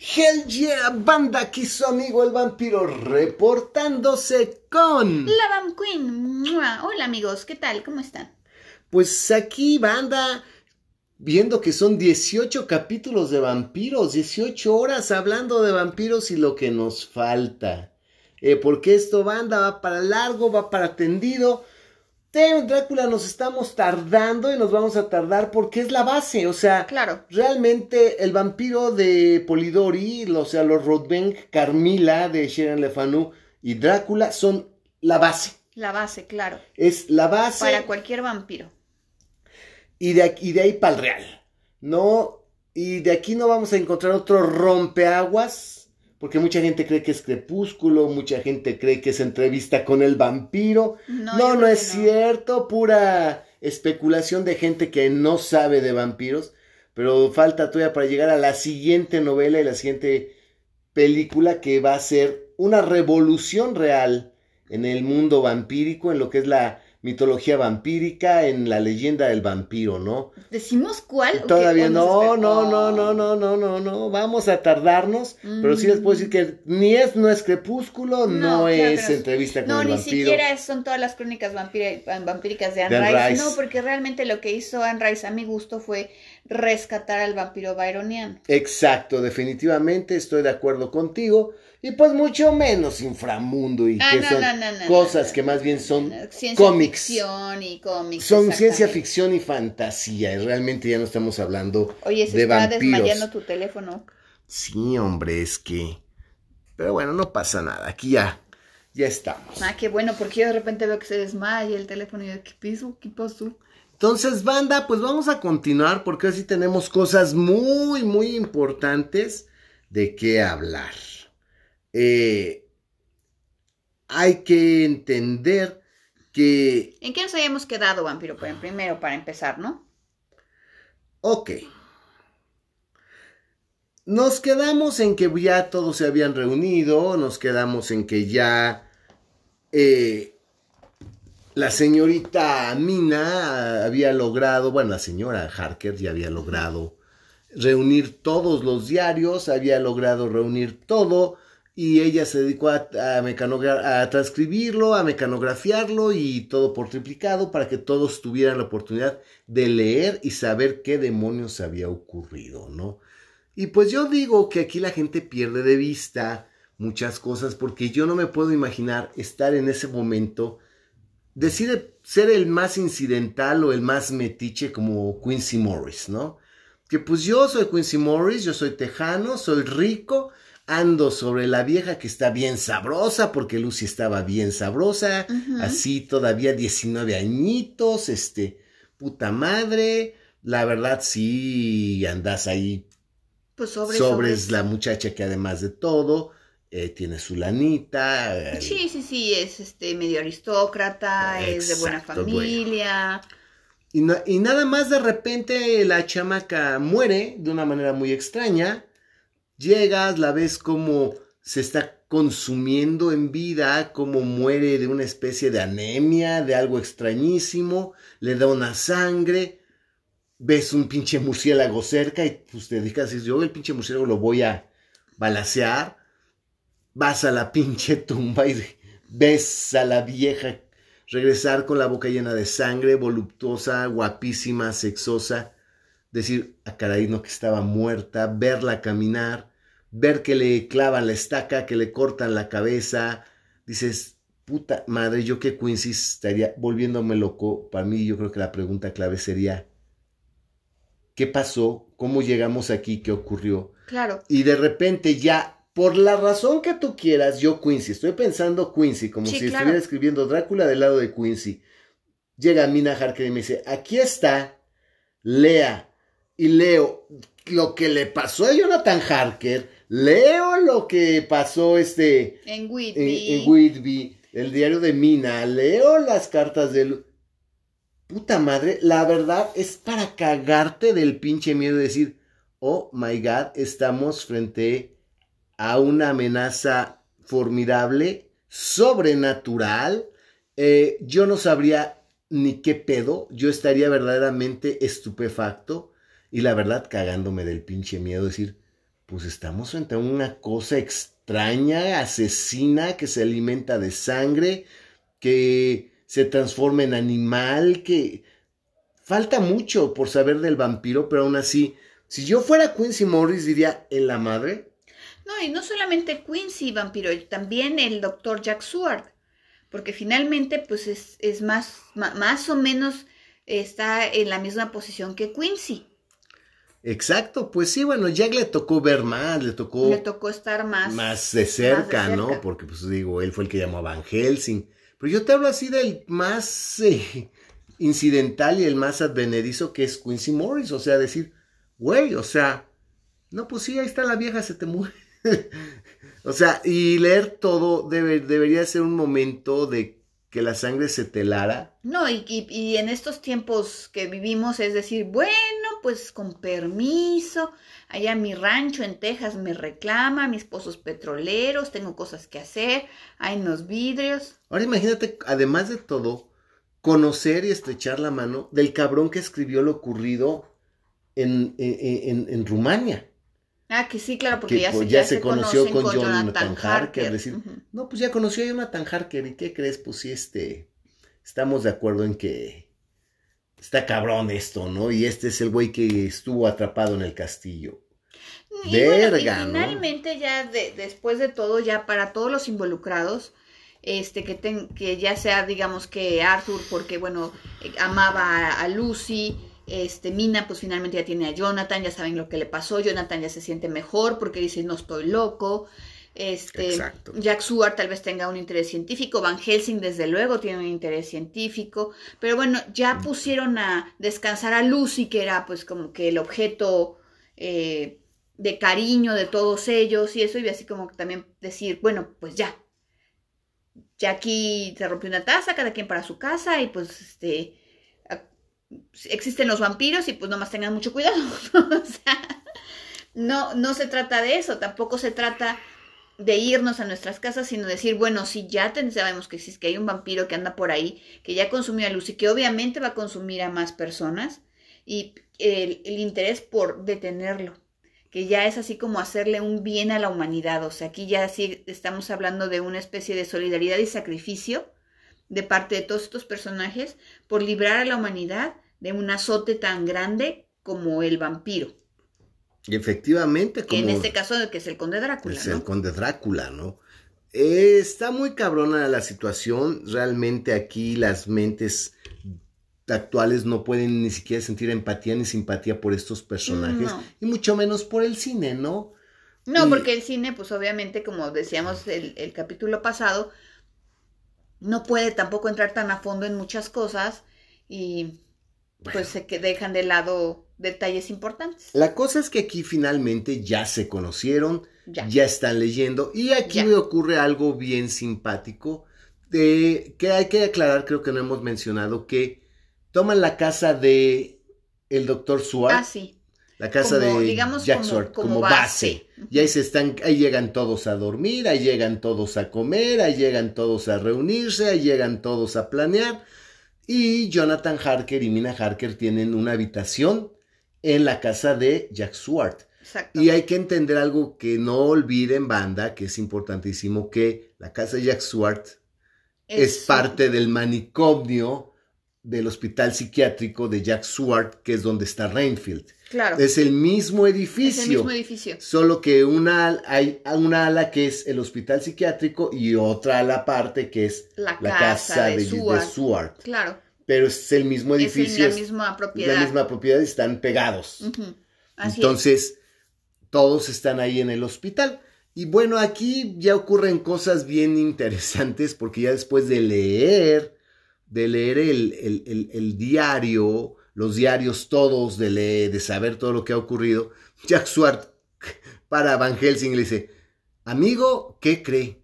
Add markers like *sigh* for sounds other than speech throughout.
Hell yeah, banda, aquí su amigo el vampiro reportándose con... La Vam Queen. ¡Mua! Hola amigos, ¿qué tal? ¿Cómo están? Pues aquí, banda, viendo que son 18 capítulos de vampiros, 18 horas hablando de vampiros y lo que nos falta. Eh, porque esto, banda, va para largo, va para tendido. Drácula nos estamos tardando y nos vamos a tardar porque es la base, o sea, Claro. realmente el vampiro de Polidori, o sea, los Rodbank, Carmila de Sharon Le Fanu y Drácula son la base. La base, claro. Es la base Para cualquier vampiro. y de, aquí, y de ahí para el real. No, y de aquí no vamos a encontrar otro rompeaguas, porque mucha gente cree que es crepúsculo, mucha gente cree que es entrevista con el vampiro. No, No, es no. cierto, pura especulación de gente que no sabe de vampiros, pero falta todavía para llegar a la siguiente novela y la siguiente película que va a ser una revolución real en el mundo vampírico, en lo que es la mitología vampírica, en la leyenda del vampiro, ¿no? ¿Decimos cuál? Todavía ¿O nos no, no, no, Oh. no, no, no, no, no, vamos a tardarnos, pero sí les puedo decir que ni es, no es crepúsculo, no, No, es no. entrevista con No, el ni vampiro. siquiera son todas las crónicas vampíricas de Anne, De Anne Rice. Rice. No, porque realmente lo que hizo Anne Rice a mi gusto fue rescatar al vampiro byroniano. Exacto, definitivamente estoy de acuerdo contigo. Y pues mucho menos inframundo y Ah, que no, son no, no, no, cosas que más bien son cómics. ficción y cómics. Son ciencia ficción y fantasía. Y realmente ya no estamos hablando Oye, se de está vampiros. desmayando tu teléfono. Sí, hombre, es que... Pero bueno, no pasa nada. Aquí ya, ya estamos. Ah, qué bueno, porque yo de repente veo que se desmaya el teléfono y yo, ¿qué pasó? ¿Qué pasó? Entonces, banda, pues vamos a continuar porque hoy sí tenemos cosas muy, muy importantes de qué hablar. Eh, hay que entender que, ¿En qué nos habíamos quedado, vampiro? Pues, primero, para empezar, ¿no? ok, nos quedamos en que ya todos se habían reunido, nos quedamos en que ya eh, la señorita Mina había logrado, bueno, la señora Harker ya había logrado reunir todos los diarios, había logrado reunir todo y ella se dedicó a, a, a transcribirlo, a mecanografiarlo y todo por triplicado para que todos tuvieran la oportunidad de leer y saber qué demonios había ocurrido, ¿no? Y pues yo digo que aquí la gente pierde de vista muchas cosas porque yo no me puedo imaginar estar en ese momento, decide ser el más incidental o el más metiche como Quincy Morris, ¿no? Que pues yo soy Quincy Morris, yo soy tejano, soy rico, ando sobre la vieja que está bien sabrosa, porque Lucy estaba bien sabrosa, así todavía 19 añitos, este, puta madre, la verdad sí andas ahí Pues sobre, sobres sobre. la muchacha que además de todo eh, tiene su lanita. Sí, sí, sí, es este medio aristócrata, es de buena familia. Y, y nada más de repente la chamaca muere de una manera muy extraña. Llegas, la ves como se está consumiendo en vida, como muere de una especie de anemia, de algo extrañísimo, le da una sangre, ves un pinche murciélago cerca y pues te dedicas yo el pinche murciélago lo voy a balacear, vas a la pinche tumba y ves a la vieja regresar con la boca llena de sangre, voluptuosa, guapísima, sexosa, decir, a caray, no que estaba muerta, verla caminar, ver que le clavan la estaca, que le cortan la cabeza, dices, puta madre, yo que Quincy estaría volviéndome loco, para mí yo creo que la pregunta clave sería, ¿qué pasó? ¿Cómo llegamos aquí? ¿Qué ocurrió? Claro. Y de repente ya, por la razón que tú quieras, yo Quincy, estoy pensando Quincy, como Sí, si claro. estuviera escribiendo Drácula del lado de Quincy. Llega Mina Harker y me dice, aquí está, lea. Y leo lo que le pasó a Jonathan Harker, leo lo que pasó este En en, Whitby. en Whitby, el diario de Mina, leo las cartas del... Puta madre, la verdad es para cagarte del pinche miedo de decir, oh my god, estamos frente a una amenaza formidable, sobrenatural. Eh, yo no sabría ni qué pedo, yo estaría verdaderamente estupefacto y la verdad cagándome del pinche miedo, decir, pues estamos frente a una cosa extraña, asesina, que se alimenta de sangre, que se transforma en animal, que falta mucho por saber del vampiro, pero aún así, si yo fuera Quincy Morris diría, ¿en la madre? No, y no solamente Quincy vampiro, también el doctor Jack Sword, porque finalmente pues es, es más, más o menos está en la misma posición que Quincy. Exacto, pues sí, bueno, Jack le tocó ver más, le tocó... Le tocó estar más... Más de cerca, ¿no? Porque pues digo, él fue el que llamó a Van Helsing. Pero yo te hablo así del más eh, incidental y el más advenedizo que es Quincy Morris. O sea, decir, güey, o sea, no, pues sí, ahí está la vieja, se te muere. *laughs* o sea, y leer todo debería ser un momento de que la sangre se telara. No, y, y, en estos tiempos que vivimos es decir, bueno, pues con permiso, allá mi rancho en Texas me reclama, mis pozos petroleros, tengo cosas que hacer, hay unos vidrios. Ahora imagínate, además de todo, conocer y estrechar la mano del cabrón que escribió lo ocurrido en, en, en, Rumania. Ah, que sí, claro, porque ya, pues, se, conoció con, Jonathan, Harker. Decir, No, pues ya conoció a Jonathan Harker. ¿Y qué crees? Pues sí, este, estamos de acuerdo en que está cabrón esto, ¿no? Y este es el güey que estuvo atrapado en el castillo. Y Verga, finalmente ya después de todo, ya para todos los involucrados, este que, que ya sea digamos que Arthur porque bueno eh, amaba a, Lucy este Mina pues finalmente ya tiene a Jonathan ya saben lo que le pasó Jonathan ya se siente mejor porque dice no estoy loco este Jack Stewart tal vez tenga un interés científico Van Helsing desde luego tiene un interés científico pero bueno ya pusieron a descansar a Lucy que era pues como que el objeto eh, de cariño de todos ellos y eso y así como también decir bueno pues ya ya aquí se rompió una taza, cada quien para su casa y pues este existen los vampiros y pues nomás tengan mucho cuidado. *laughs* o sea, no, no se trata de eso, tampoco se trata de irnos a nuestras casas, sino decir, bueno, si ya sabemos que existe, que hay un vampiro que anda por ahí, que ya consumió a Lucy, que obviamente va a consumir a más personas, y el interés por detenerlo que ya es así como hacerle un bien a la humanidad. O sea, aquí ya sí estamos hablando de una especie de solidaridad y sacrificio de parte de todos estos personajes por librar a la humanidad de un azote tan grande como el vampiro. Y efectivamente, como... En este caso, que es el conde Drácula. Es el conde Drácula, ¿no? Eh, está muy cabrona la situación. Realmente aquí las mentes actuales no pueden ni siquiera sentir empatía ni simpatía por estos personajes y mucho menos por el cine, ¿no? No, porque el cine, pues obviamente, como decíamos el, el capítulo pasado, no puede tampoco entrar tan a fondo en muchas cosas y pues se que dejan de lado detalles importantes. La cosa es que aquí finalmente ya se conocieron, ya, están leyendo y aquí me ocurre algo bien simpático de que hay que aclarar, creo que no hemos mencionado que toman la casa de el doctor Swart. Ah, sí. La casa de Jack como, como, base. Y ahí se están, ahí llegan todos a dormir, ahí llegan todos a comer, ahí llegan todos a reunirse, ahí llegan todos a planear. Y Jonathan Harker y Mina Harker tienen una habitación en la casa de Jack Swart. Exacto. Y hay que entender algo que no olviden, banda, que es importantísimo, que la casa de Jack Swart es, es parte del manicomio del hospital psiquiátrico de Jack Swart, que es donde está Rainfield. Claro. Es el mismo edificio. Es el mismo edificio. Solo que una, hay una ala que es el hospital psiquiátrico y otra ala aparte que es la, casa, de, de, Claro. Pero es el mismo edificio. Es la misma propiedad. La misma propiedad y están pegados. Entonces, todos están ahí en el hospital. Y bueno, aquí ya ocurren cosas bien interesantes porque ya después de leer de leer el, diario, los diarios todos, de, leer, de saber todo lo que ha ocurrido, *laughs* Jack Swart para Van Helsing le dice, amigo, ¿qué cree?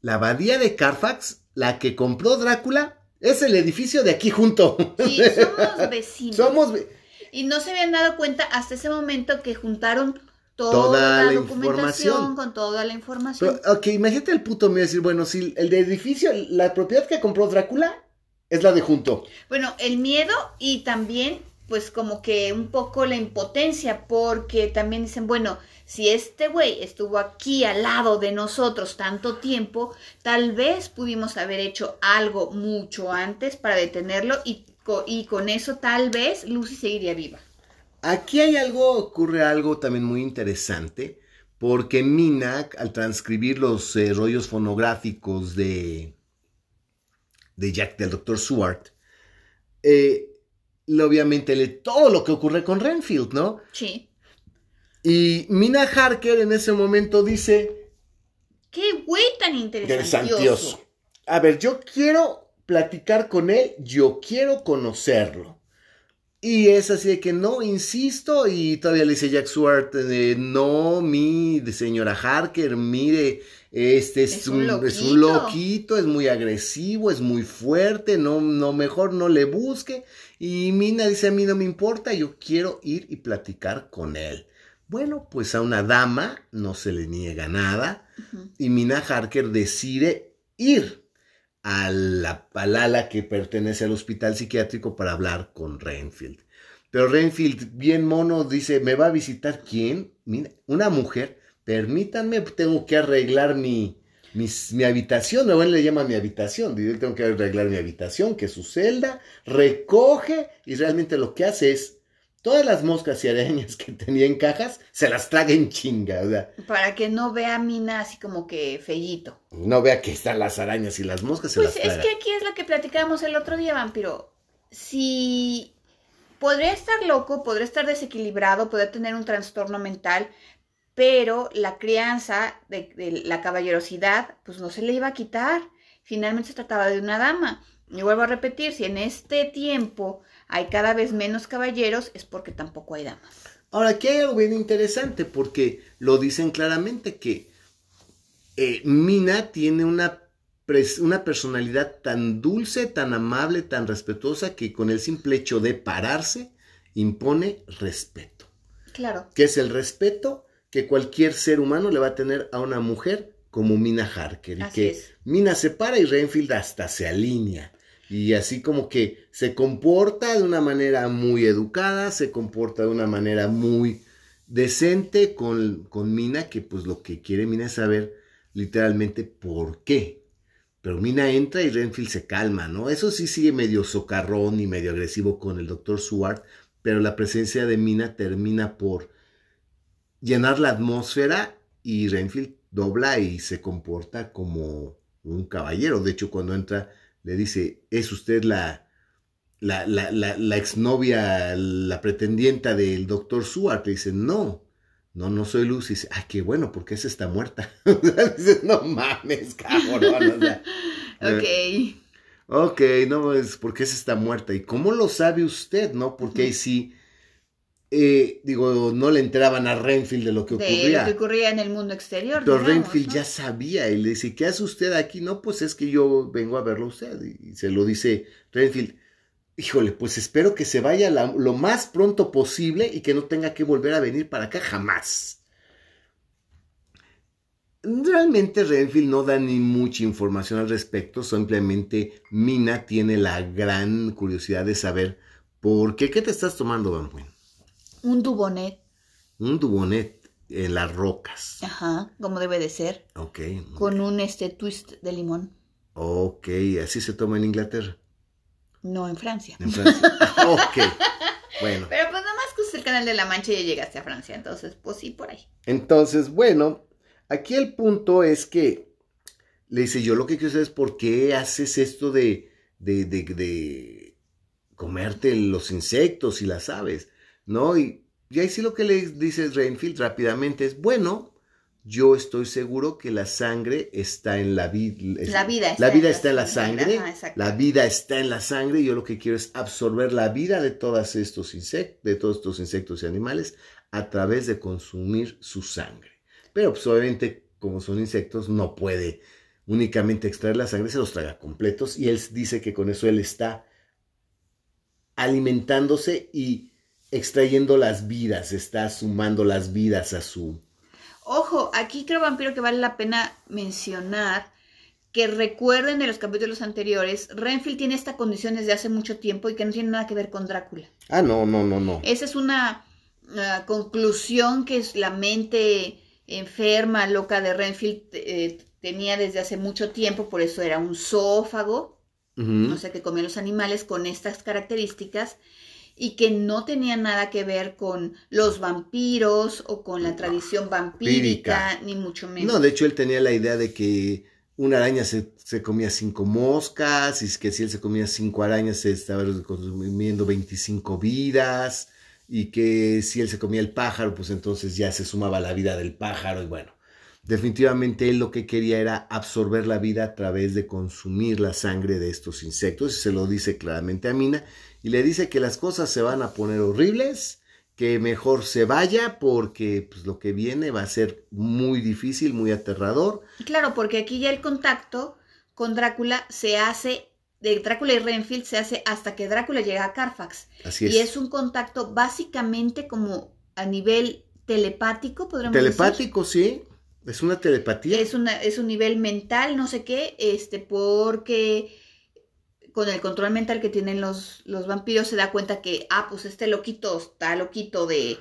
La abadía de Carfax, la que compró Drácula, es el edificio de aquí junto. Sí, *laughs* somos vecinos. Somos y no se habían dado cuenta hasta ese momento que juntaron toda, la, documentación con toda la información. ok, imagínate el puto mío decir, bueno, si el de edificio, la propiedad que compró Drácula es la de junto. Bueno, el miedo y también pues como que un poco la impotencia, porque también dicen, bueno, si este güey estuvo aquí al lado de nosotros tanto tiempo, tal vez pudimos haber hecho algo mucho antes para detenerlo y, y con eso tal vez Lucy seguiría viva. Aquí hay algo, ocurre algo también muy interesante, porque Mina, al transcribir los eh, rollos fonográficos de, de Jack, del Dr. Seward, eh, obviamente lee todo lo que ocurre con Renfield, ¿no? Sí. Y Mina Harker en ese momento dice... ¡Qué güey tan interesante! A ver, yo quiero platicar con él, yo quiero conocerlo. Y es así de que no, insisto, y todavía le dice Jack Swart, eh, no, mi señora Harker, mire, este es, un, es, un, loquito, es muy agresivo, es muy fuerte, no, no, mejor no le busque. Y Mina dice, a mí no me importa, yo quiero ir y platicar con él. Bueno, pues a una dama no se le niega nada y Mina Harker decide ir a la palala que pertenece al hospital psiquiátrico para hablar con Renfield. Pero Renfield, bien mono, dice, ¿me va a visitar quién? una mujer, permítanme, tengo que arreglar mi, mi, habitación, no le llama mi habitación, yo tengo que arreglar mi habitación, que es su celda, recoge y realmente lo que hace es todas las moscas y arañas que tenía en cajas se las traga en chinga. Para que no vea Mina así como que fellito. No vea que están las arañas y las moscas. pues es que aquí es lo que platicábamos el otro día, vampiro. Si podría estar loco, podría estar desequilibrado, podría tener un trastorno mental, pero la crianza de, la caballerosidad, pues no se le iba a quitar. Finalmente se trataba de una dama. Y vuelvo a repetir, si en este tiempo hay cada vez menos caballeros, es porque tampoco hay damas. Ahora, aquí hay algo bien interesante, porque lo dicen claramente que eh, Mina tiene una, una personalidad tan dulce, tan amable, tan respetuosa, que con el simple hecho de pararse impone respeto. Claro. ¿Qué es el respeto? que cualquier ser humano le va a tener a una mujer como Mina Harker. Y que Mina se para y Renfield hasta se alinea. Y así como que se comporta de una manera muy educada, se comporta de una manera muy decente con, con Mina, que pues lo que quiere Mina es saber literalmente por qué. Pero Mina entra y Renfield se calma, ¿no? Eso sí sigue medio socarrón y medio agresivo con el doctor Seward, pero la presencia de Mina termina por llenar la atmósfera y Renfield dobla y se comporta como un caballero. De hecho, cuando entra, le dice, ¿es usted la, la, la, la, exnovia, la pretendienta del doctor Seward? Le dice, no, no, no soy Lucy. Dice, ah, qué bueno, porque esa está muerta. *laughs* dice, no mames, cabrón. *laughs* ok. Ok, no, es porque esa está muerta. ¿Y cómo lo sabe usted, no? Porque ahí sí eh, digo, no le enteraban a Renfield de lo que ocurría. De lo que ocurría en el mundo exterior. Pero Renfield ya sabía y le dice, ¿qué hace usted aquí? No, pues es que yo vengo a verlo a usted. Y se lo dice Renfield. Híjole, pues espero que se vaya lo más pronto posible y que no tenga que volver a venir para acá jamás. Realmente Renfield no da ni mucha información al respecto, simplemente Mina tiene la gran curiosidad de saber por qué. ¿Qué te estás tomando, Van un dubonet. Un dubonet en las rocas. Ajá, como debe de ser. Ok. Con un este twist de limón. Ok, así se toma en Inglaterra. No, en Francia. En Francia. *laughs* ok. Bueno. Pero pues nomás que el canal de la Mancha y ya llegaste a Francia, entonces, pues sí, por ahí. Entonces, bueno, aquí el punto es que le dice, yo lo que quiero saber es por qué haces esto de, de, de, de comerte los insectos y las aves. ¿No? Y, ahí sí lo que le dice Rainfield rápidamente es, bueno, yo estoy seguro que la sangre está en la vida. La vida está, la vida en, está en la sangre. la vida está en la sangre y yo lo que quiero es absorber la vida de todos estos insectos, de todos estos insectos y animales a través de consumir su sangre. Pero pues obviamente como son insectos no puede únicamente extraer la sangre, se los traga completos y él dice que con eso él está alimentándose y extrayendo las vidas, está sumando las vidas a su... Ojo, aquí creo, vampiro, que vale la pena mencionar que recuerden de los capítulos anteriores, Renfield tiene esta condición desde hace mucho tiempo y que no tiene nada que ver con Drácula. Ah, no, no, no, no. Esa es una uh, conclusión que es la mente enferma, loca de Renfield eh, tenía desde hace mucho tiempo, por eso era un zoófago, no sé, que comía los animales con estas características y que no tenía nada que ver con los vampiros o con la tradición vampírica, ni mucho menos. No, de hecho él tenía la idea de que una araña se, comía cinco moscas, y que si él se comía cinco arañas se estaba consumiendo 25 vidas, y que si él se comía el pájaro, pues entonces ya se sumaba la vida del pájaro, y bueno, definitivamente él lo que quería era absorber la vida a través de consumir la sangre de estos insectos, y se lo dice claramente a Mina, y le dice que las cosas se van a poner horribles, que mejor se vaya porque pues, lo que viene va a ser muy difícil, muy aterrador. Claro, porque aquí ya el contacto con Drácula se hace, de Drácula y Renfield se hace hasta que Drácula llega a Carfax. Así es. Y es un contacto básicamente como a nivel telepático, podríamos telepático, sí. Es una telepatía. Es, una, es un nivel mental, no sé qué, este, porque con el control mental que tienen los, los vampiros se da cuenta que, ah, pues este loquito está loquito de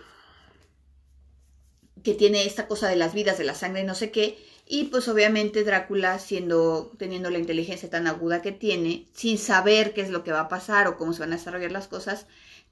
que tiene esta cosa de las vidas, de la sangre y no sé qué. Y pues obviamente Drácula, siendo, teniendo la inteligencia tan aguda que tiene, sin saber qué es lo que va a pasar o cómo se van a desarrollar las cosas,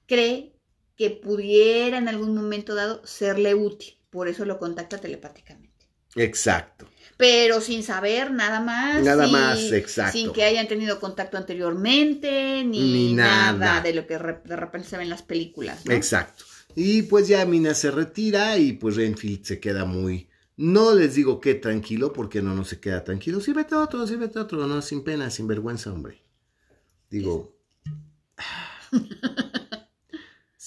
cree que pudiera en algún momento dado serle útil. Por eso lo contacta telepáticamente. Exacto pero sin saber nada más. Nada más, exacto. Sin que hayan tenido contacto anteriormente, ni, nada. de lo que de repente se ve en las películas. Exacto. Y pues ya Mina se retira y pues Renfield se queda muy... No les digo que tranquilo, porque no, no se queda tranquilo. Sí, vete otro, sí, vete otro. No, sin pena, sin vergüenza, hombre. Digo...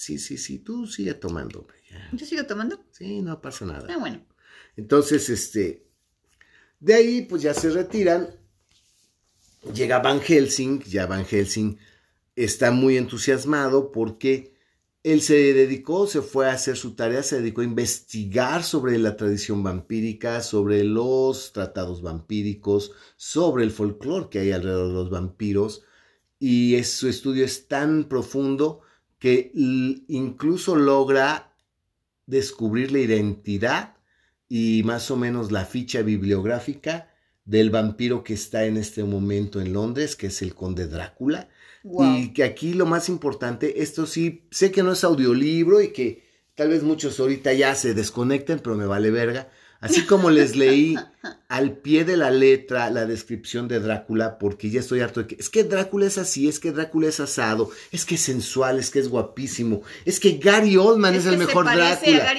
Sí, sí, sí, tú sigue tomando, hombre. ¿Yo sigo tomando? Sí, no pasa nada. Ah, bueno. Entonces, este, de ahí, pues ya se retiran. Llega Van Helsing, ya Van Helsing está muy entusiasmado porque él se dedicó, se fue a hacer su tarea, se dedicó a investigar sobre la tradición vampírica, sobre los tratados vampíricos, sobre el folclore que hay alrededor de los vampiros. Y su estudio es tan profundo que incluso logra descubrir la identidad y más o menos la ficha bibliográfica del vampiro que está en este momento en Londres, que es el conde Drácula. Y que aquí lo más importante, esto sí, sé que no es audiolibro y que tal vez muchos ahorita ya se desconecten, pero me vale verga. Así como les leí al pie de la letra la descripción de Drácula, porque ya estoy harto de que es que Drácula es así, es que Drácula es asado, es que es sensual, es que es guapísimo, es que Gary Oldman es, el mejor Drácula.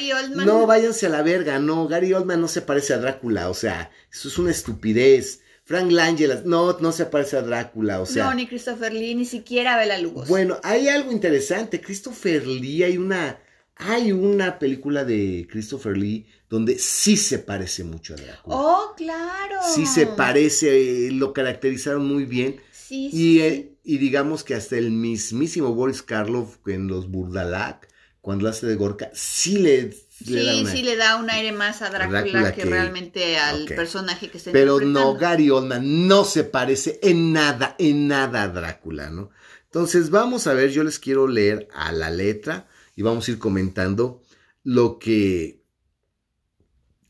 No, váyanse a la verga, no, Gary Oldman no se parece a Drácula, o sea, eso es una estupidez. Frank Langella, no, no se parece a Drácula, o sea. No, ni Christopher Lee, ni siquiera Bela Lugosi. Bueno, hay algo interesante. Christopher Lee, hay una, hay una película de Christopher Lee donde sí se parece mucho a Drácula. Oh, claro. Sí se parece, lo caracterizaron muy bien. Sí, y, sí, y digamos que hasta el mismísimo Boris Karloff en los Burdalak, cuando hace de Gorka, sí le, sí, sí le da un aire más a Drácula, que, realmente al personaje que se Pero no, Gary Oldman no se parece en nada, en nada a Drácula, ¿no? Entonces vamos a ver, yo les quiero leer a la letra y vamos a ir comentando lo que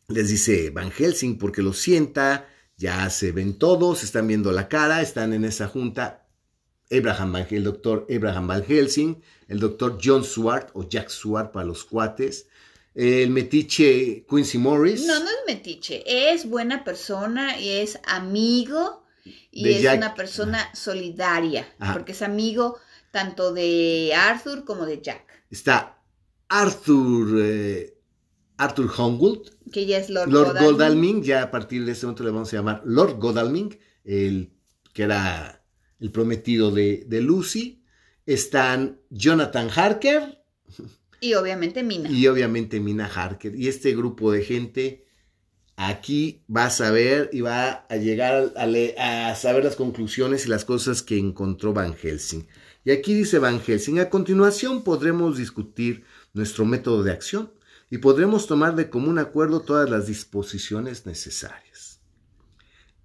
les dice Van Helsing porque lo sienta, ya se ven todos, están viendo la cara, están en esa junta. Abraham Van, el doctor Abraham Van Helsing, el doctor John Swart o Jack Swart para los cuates, el metiche Quincy Morris. No, no es metiche, es buena persona y es amigo y es una persona solidaria, porque es amigo tanto de Arthur como de Jack. Está Arthur, eh, Arthur Hongwood, que ya es Lord, Godalming. Ya a partir de ese momento le vamos a llamar Lord Godalming, el, que era el prometido de, Lucy. Están Jonathan Harker. Y obviamente Mina. Y obviamente Mina Harker. Y este grupo de gente aquí va a saber y va a llegar a, a, saber las conclusiones y las cosas que encontró Van Helsing. Y aquí dice Van Helsing, a continuación podremos discutir nuestro método de acción y podremos tomar de común acuerdo todas las disposiciones necesarias.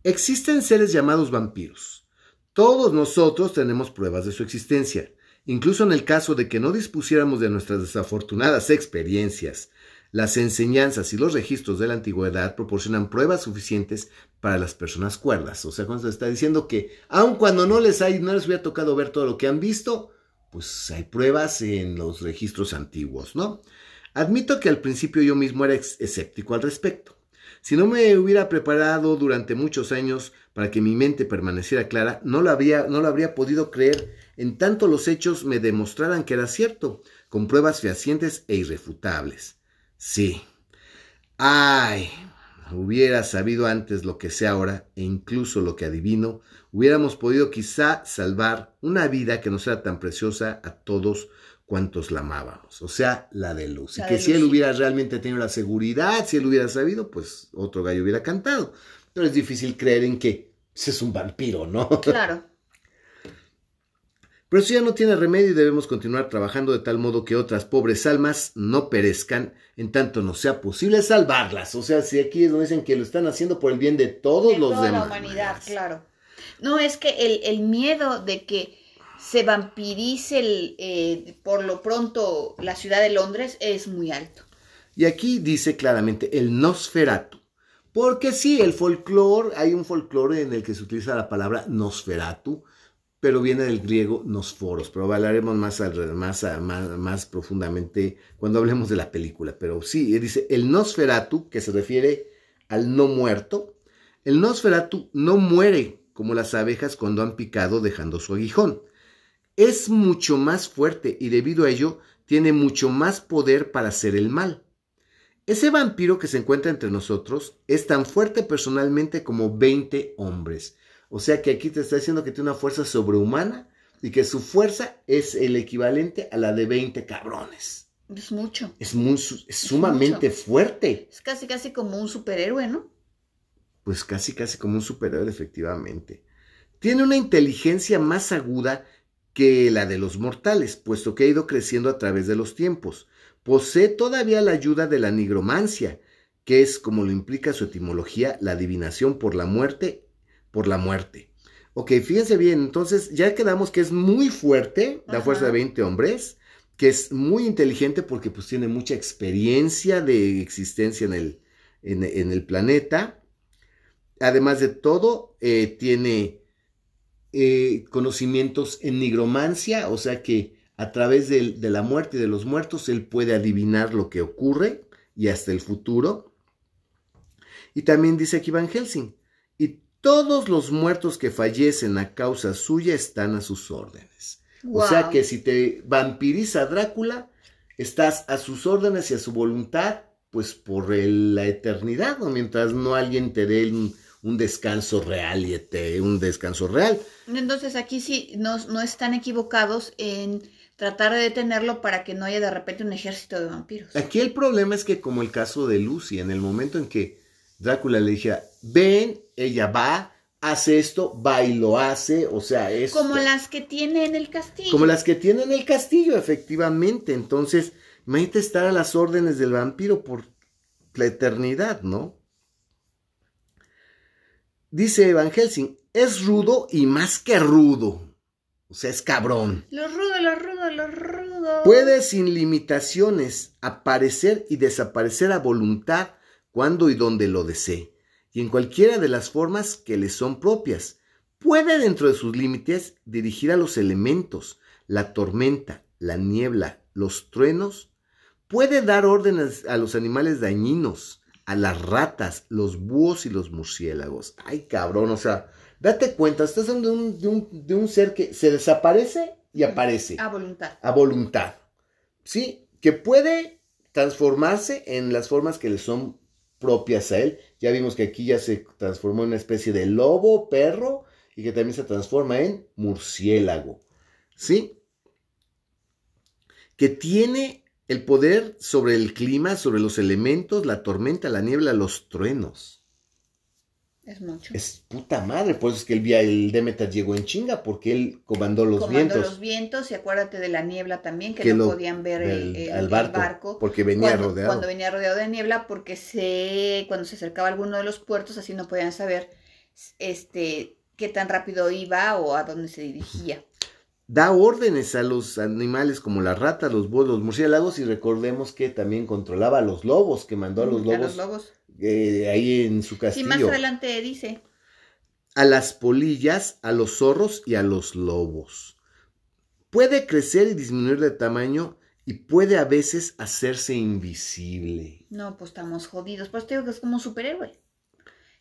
Existen seres llamados vampiros. Todos nosotros tenemos pruebas de su existencia, incluso en el caso de que no dispusiéramos de nuestras desafortunadas experiencias. Las enseñanzas y los registros de la antigüedad proporcionan pruebas suficientes para las personas cuerdas. O sea, cuando se está diciendo que, aun cuando no les, hay, no les hubiera tocado ver todo lo que han visto, pues hay pruebas en los registros antiguos, ¿no? Admito que al principio yo mismo era escéptico al respecto. Si no me hubiera preparado durante muchos años para que mi mente permaneciera clara, no lo, había, no lo habría podido creer en tanto los hechos me demostraran que era cierto, con pruebas fehacientes e irrefutables. Sí. Ay, hubiera sabido antes lo que sé ahora, e incluso lo que adivino, hubiéramos podido quizá salvar una vida que nos era tan preciosa a todos cuantos la amábamos, o sea, la de Luz. y que si él hubiera realmente tenido la seguridad, si él hubiera sabido, pues otro gallo hubiera cantado. Pero es difícil creer en que es un vampiro, ¿no? Claro. *laughs* Pero eso ya no tiene remedio y debemos continuar trabajando de tal modo que otras pobres almas no perezcan en tanto no sea posible salvarlas. O sea, si aquí nos dicen que lo están haciendo por el bien de todos los toda demás. la humanidad, claro. No, es que el, el miedo de que se vampirice el, eh, por lo pronto la ciudad de Londres es muy alto. Y aquí dice claramente el Nosferatu. Porque sí, el folclore, hay un folclore en el que se utiliza la palabra Nosferatu, pero viene del griego nosforos, pero hablaremos más, más, más, más, profundamente cuando hablemos de la película. Pero sí, dice el Nosferatu, que se refiere al no muerto, el Nosferatu no muere como las abejas cuando han picado dejando su aguijón. Es mucho más fuerte y debido a ello tiene mucho más poder para hacer el mal. Ese vampiro que se encuentra entre nosotros es tan fuerte personalmente como 20 hombres. O sea que aquí te está diciendo que tiene una fuerza sobrehumana y que su fuerza es el equivalente a la de 20 cabrones. Es mucho. Es, muy, sumamente fuerte. Es casi, casi como un superhéroe, ¿no? Pues casi, casi como un superhéroe, efectivamente. Tiene una inteligencia más aguda que la de los mortales, puesto que ha ido creciendo a través de los tiempos. Posee todavía la ayuda de la nigromancia, que es, como lo implica su etimología, la adivinación por la muerte por la muerte. Ok, fíjense bien, entonces ya quedamos que es muy fuerte la fuerza de 20 hombres, que es muy inteligente porque pues tiene mucha experiencia de existencia en el, en, el planeta. Además de todo, eh, tiene eh, conocimientos en nigromancia, o sea que a través de, de la muerte y de los muertos él puede adivinar lo que ocurre y hasta el futuro. Y también dice aquí Van Helsing, y todos los muertos que fallecen a causa suya están a sus órdenes. O sea que si te vampiriza Drácula, estás a sus órdenes y a su voluntad, pues por la eternidad, o mientras no alguien te dé un, descanso real y un descanso real. Entonces aquí sí no, no están equivocados en tratar de detenerlo para que no haya de repente un ejército de vampiros. Aquí el problema es que como el caso de Lucy, en el momento en que Drácula le dije, ven, ella va, hace esto, va y lo hace, o sea, es... Como las que tiene en el castillo. Como las que tiene en el castillo, efectivamente. Entonces, imagínate estar a las órdenes del vampiro por la eternidad, ¿no? Dice Van Helsing, es rudo y más que rudo. O sea, es cabrón. Lo rudo, lo rudo, lo rudo. Puede sin limitaciones aparecer y desaparecer a voluntad cuando y donde lo desee, y en cualquiera de las formas que le son propias. Puede dentro de sus límites dirigir a los elementos, la tormenta, la niebla, los truenos. Puede dar órdenes a los animales dañinos, a las ratas, los búhos y los murciélagos. Ay, cabrón, o sea, date cuenta, estás hablando de un, de un, de un ser que se desaparece y aparece. A voluntad. A voluntad. ¿Sí? Que puede transformarse en las formas que le son propias a él. Ya vimos que aquí ya se transformó en una especie de lobo, perro, y que también se transforma en murciélago. ¿Sí? Que tiene el poder sobre el clima, sobre los elementos, la tormenta, la niebla, los truenos. Es mucho. Es puta madre, por eso es que el, el Demeter llegó en chinga, porque él comandó los comandó vientos. los vientos y acuérdate de la niebla también, que, no podían ver el, barco, Porque venía rodeado. Cuando venía rodeado de niebla, porque se, cuando se acercaba a alguno de los puertos, así no podían saber este, qué tan rápido iba o a dónde se dirigía. Da órdenes a los animales como las ratas, los búhos, los murciélagos y recordemos que también controlaba a los lobos, que mandó a los lobos, a los lobos. Eh, ahí en su castillo. Sí, más adelante dice. A las polillas, a los zorros y a los lobos. Puede crecer y disminuir de tamaño y puede a veces hacerse invisible. No, pues estamos jodidos. Pues te digo que es como un superhéroe.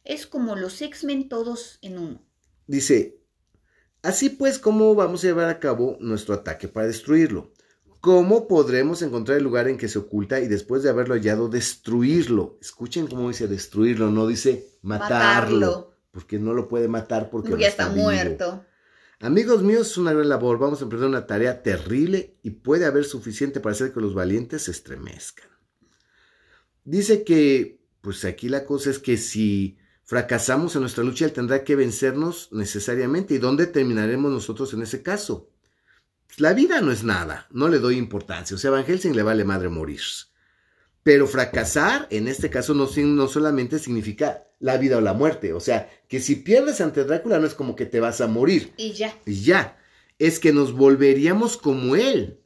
Es como los X-Men todos en uno. Dice, así pues, ¿cómo vamos a llevar a cabo nuestro ataque para destruirlo? ¿Cómo podremos encontrar el lugar en que se oculta y después de haberlo hallado, destruirlo? Escuchen cómo dice destruirlo, no dice matarlo. Porque no lo puede matar porque, ya está, muerto. Amigos míos, es una gran labor. Vamos a emprender una tarea terrible y puede haber suficiente para hacer que los valientes se estremezcan. Dice que, pues aquí la cosa es que si fracasamos en nuestra lucha, él tendrá que vencernos necesariamente. ¿Y dónde terminaremos nosotros en ese caso? Pues la vida no es nada, no le doy importancia. O sea, Van Helsing le vale madre morir. Pero fracasar, en este caso, no, no solamente significa la vida o la muerte. O sea, que si pierdes ante Drácula no es como que te vas a morir. Y ya. Y ya. Es que nos volveríamos como él.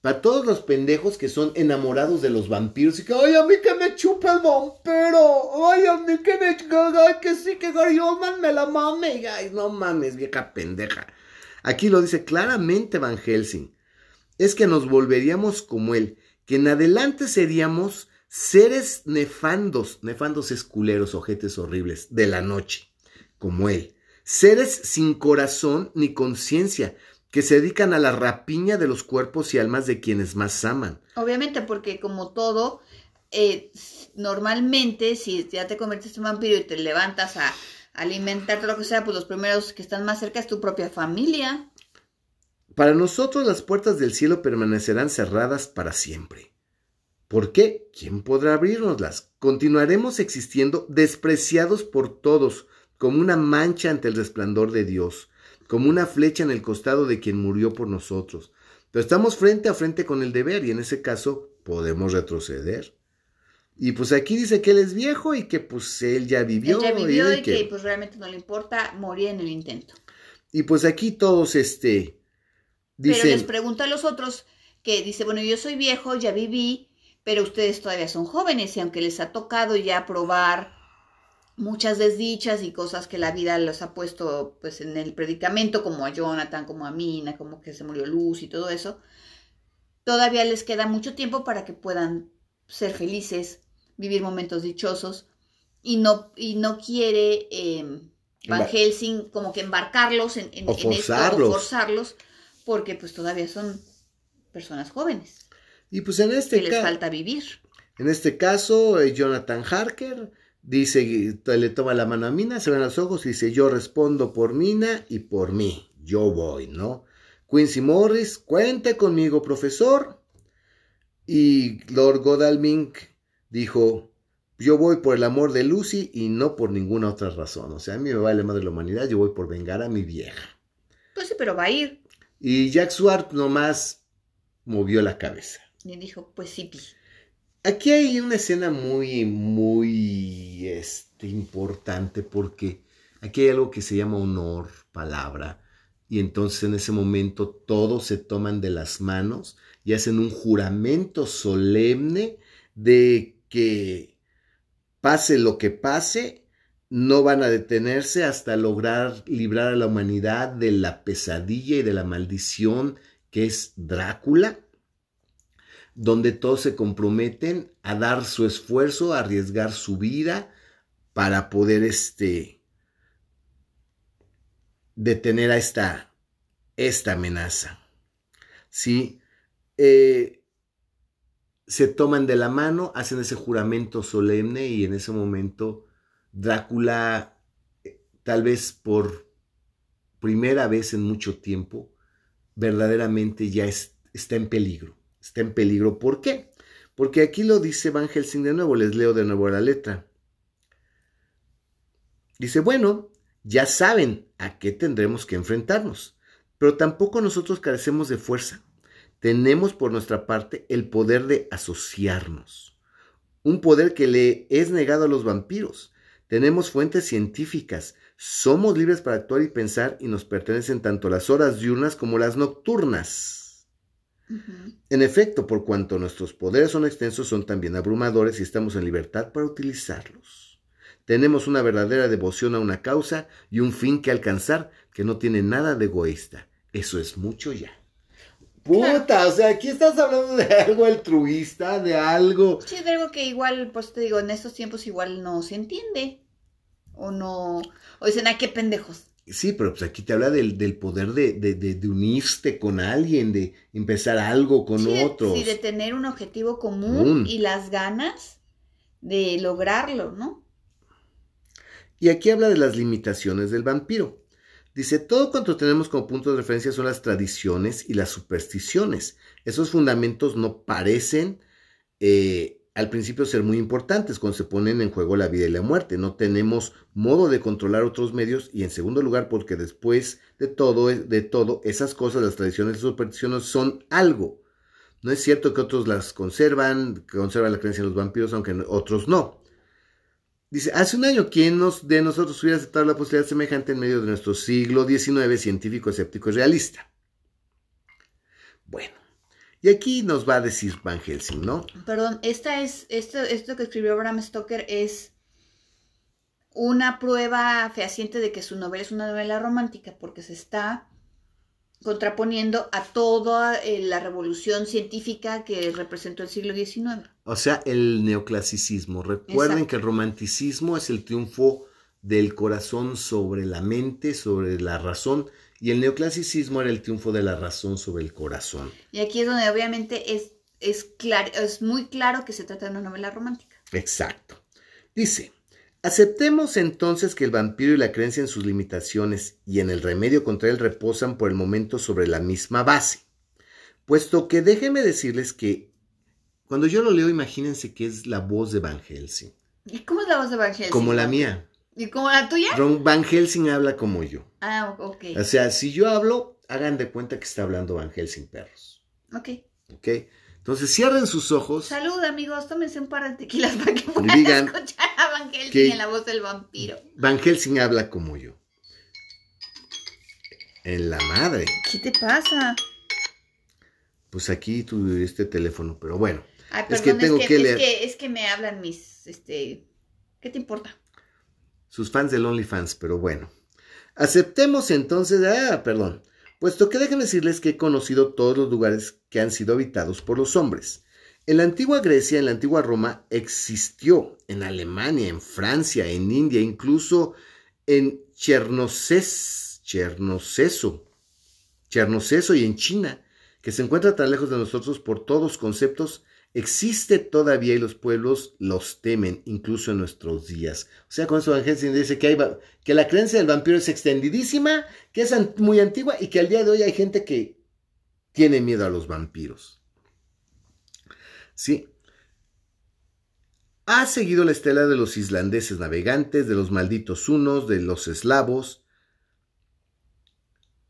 Para todos los pendejos que son enamorados de los vampiros y que, ay, a mí que me chupa el vampiro, ay, a mí que me, ay, que sí, que Garioman me la mame, ay, no mames, vieja pendeja. Aquí lo dice claramente Van Helsing. Es que nos volveríamos como él, que en adelante seríamos seres nefandos, nefandos esculeros, ojetes horribles, de la noche, como él. Seres sin corazón ni conciencia, que se dedican a la rapiña de los cuerpos y almas de quienes más aman. Obviamente, porque como todo, eh, normalmente si ya te conviertes en vampiro y te levantas a alimentarte lo que sea, pues los primeros que están más cerca es tu propia familia. Para nosotros las puertas del cielo permanecerán cerradas para siempre. ¿Por qué? ¿Quién podrá abrirnoslas? Continuaremos existiendo despreciados por todos, como una mancha ante el resplandor de Dios, como una flecha en el costado de quien murió por nosotros. Pero estamos frente a frente con el deber y en ese caso podemos retroceder. Y pues aquí dice que él es viejo y que pues él ya vivió. Él ya vivió y, que, pues realmente no le importa morir en el intento. Y pues aquí todos este dicen... Pero les pregunta a los otros que dice, bueno, yo soy viejo, ya viví, pero ustedes todavía son jóvenes y aunque les ha tocado ya probar muchas desdichas y cosas que la vida los ha puesto pues en el predicamento, como a Jonathan, como a Mina, como que se murió Luz y todo eso, todavía les queda mucho tiempo para que puedan ser felices, vivir momentos dichosos y no, y no quiere eh, Van Helsing como que embarcarlos en, en, forzarlos, porque pues todavía son personas jóvenes. Y pues en este caso. les falta vivir. En este caso, eh, Jonathan Harker dice, le toma la mano a Mina, se ven los ojos y dice, yo respondo por Mina y por mí. Yo voy, ¿no? Quincy Morris, cuente conmigo, profesor. Y Lord Godalming dijo, yo voy por el amor de Lucy y no por ninguna otra razón. O sea, a mí me vale de la humanidad, yo voy por vengar a mi vieja. Pues sí, pero va a ir. Y Jack Swart nomás movió la cabeza. Y dijo, pues sí. Aquí hay una escena muy, muy este, importante porque aquí hay algo que se llama honor, palabra. Y entonces en ese momento todos se toman de las manos y hacen un juramento solemne de que pase lo que pase, no van a detenerse hasta lograr librar a la humanidad de la pesadilla y de la maldición que es Drácula donde todos se comprometen a dar su esfuerzo, a arriesgar su vida para poder este, detener a esta, esta amenaza. ¿Sí? Eh, se toman de la mano, hacen ese juramento solemne y en ese momento Drácula, eh, tal vez por primera vez en mucho tiempo, verdaderamente ya está en peligro está en peligro. ¿Por qué? Porque aquí lo dice Van Helsing de nuevo, les leo de nuevo la letra. Dice, bueno, ya saben a qué tendremos que enfrentarnos, pero tampoco nosotros carecemos de fuerza. Tenemos por nuestra parte el poder de asociarnos, un poder que le es negado a los vampiros. Tenemos fuentes científicas. Somos libres para actuar y pensar y nos pertenecen tanto las horas diurnas como las nocturnas. En efecto, por cuanto nuestros poderes son extensos, son también abrumadores y estamos en libertad para utilizarlos. Tenemos una verdadera devoción a una causa y un fin que alcanzar que no tiene nada de egoísta. Eso es mucho ya. Puta, o sea, aquí estás hablando de algo altruista, de algo. Sí, de algo que igual, pues te digo, en estos tiempos igual no se entiende. O no. O dicen, ay, qué pendejos. Sí, pero pues aquí te habla del, poder de, de, unirte con alguien, de empezar algo con otros. Sí, de tener un objetivo común y las ganas de lograrlo, ¿no? Y aquí habla de las limitaciones del vampiro. Dice, todo cuanto tenemos como punto de referencia son las tradiciones y las supersticiones. Esos fundamentos no parecen eh, al principio ser muy importantes cuando se ponen en juego la vida y la muerte. No tenemos modo de controlar otros medios y en segundo lugar porque después de todo, de todo esas cosas, las tradiciones y supersticiones son algo. No es cierto que otros las conservan, que conservan la creencia en los vampiros, aunque otros no. Dice, hace un año, ¿quién nos, de nosotros hubiera aceptado la posibilidad semejante en medio de nuestro siglo XIX científico, escéptico y realista? Bueno, y aquí nos va a decir Van Helsing, ¿no? Perdón, esta es, esto, esto que escribió Bram Stoker es una prueba fehaciente de que su novela es una novela romántica, porque se está contraponiendo a toda eh, la revolución científica que representó el siglo XIX. O sea, el neoclasicismo. Recuerden que el romanticismo es el triunfo del corazón sobre la mente, sobre la razón, y el neoclasicismo era el triunfo de la razón sobre el corazón. Y aquí es donde obviamente es, es, es muy claro que se trata de una novela romántica. Exacto. Dice, Aceptemos entonces que el vampiro y la creencia en sus limitaciones y en el remedio contra él reposan por el momento sobre la misma base. Puesto que déjenme decirles que cuando yo lo leo, imagínense que es la voz de Van Helsing. ¿Y cómo es la voz de Van Helsing? Como la mía. ¿Y como la tuya? Van Helsing habla como yo. Ah, ok. O sea, si yo hablo, hagan de cuenta que está hablando Van Helsing, perros. Ok. Ok. Entonces cierren sus ojos. Salud amigos, tómense un par de tequilas para que puedan escuchar a Van Helsing en la voz del vampiro. Van Helsing habla como yo. En la madre. ¿Qué te pasa? Pues aquí tu este teléfono, pero bueno. Ay, perdón, es que tengo que, leer. Es que, es que me hablan mis, este, ¿qué te importa? Sus fans del OnlyFans, pero bueno. Aceptemos entonces, ah, perdón puesto que déjenme decirles que he conocido todos los lugares que han sido habitados por los hombres. En la antigua Grecia, en la antigua Roma, existió en Alemania, en Francia, en India, incluso en Chernoces, Chernoceso, Chernoceso y en China, que se encuentra tan lejos de nosotros por todos conceptos existe todavía y los pueblos los temen, incluso en nuestros días. O sea, con eso Van dice que, hay, que la creencia del vampiro es extendidísima, que es muy antigua y que al día de hoy hay gente que tiene miedo a los vampiros. Sí. Ha seguido la estela de los islandeses navegantes, de los malditos unos, de los eslavos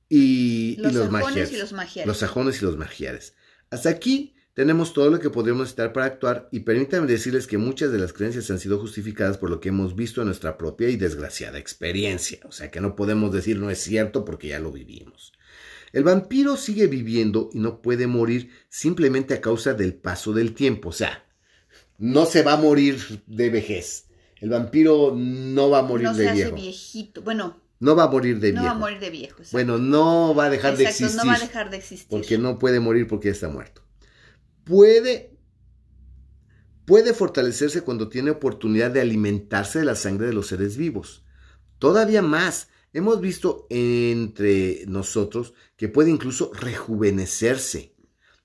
y los, y los magiares. Y los, magiares. los sajones y los magiares. Hasta aquí tenemos todo lo que podríamos necesitar para actuar y permítanme decirles que muchas de las creencias han sido justificadas por lo que hemos visto en nuestra propia y desgraciada experiencia. O sea que no podemos decir no es cierto porque ya lo vivimos. El vampiro sigue viviendo y no puede morir simplemente a causa del paso del tiempo. O sea, no se va a morir de vejez. El vampiro no va a morir de viejo. viejito. Bueno, no va a morir de viejo. No va a morir de viejo. Bueno, no va a dejar de existir. no va a dejar de existir. Porque no puede morir porque ya está muerto puede, puede fortalecerse cuando tiene oportunidad de alimentarse de la sangre de los seres vivos. Todavía más, hemos visto entre nosotros que puede incluso rejuvenecerse.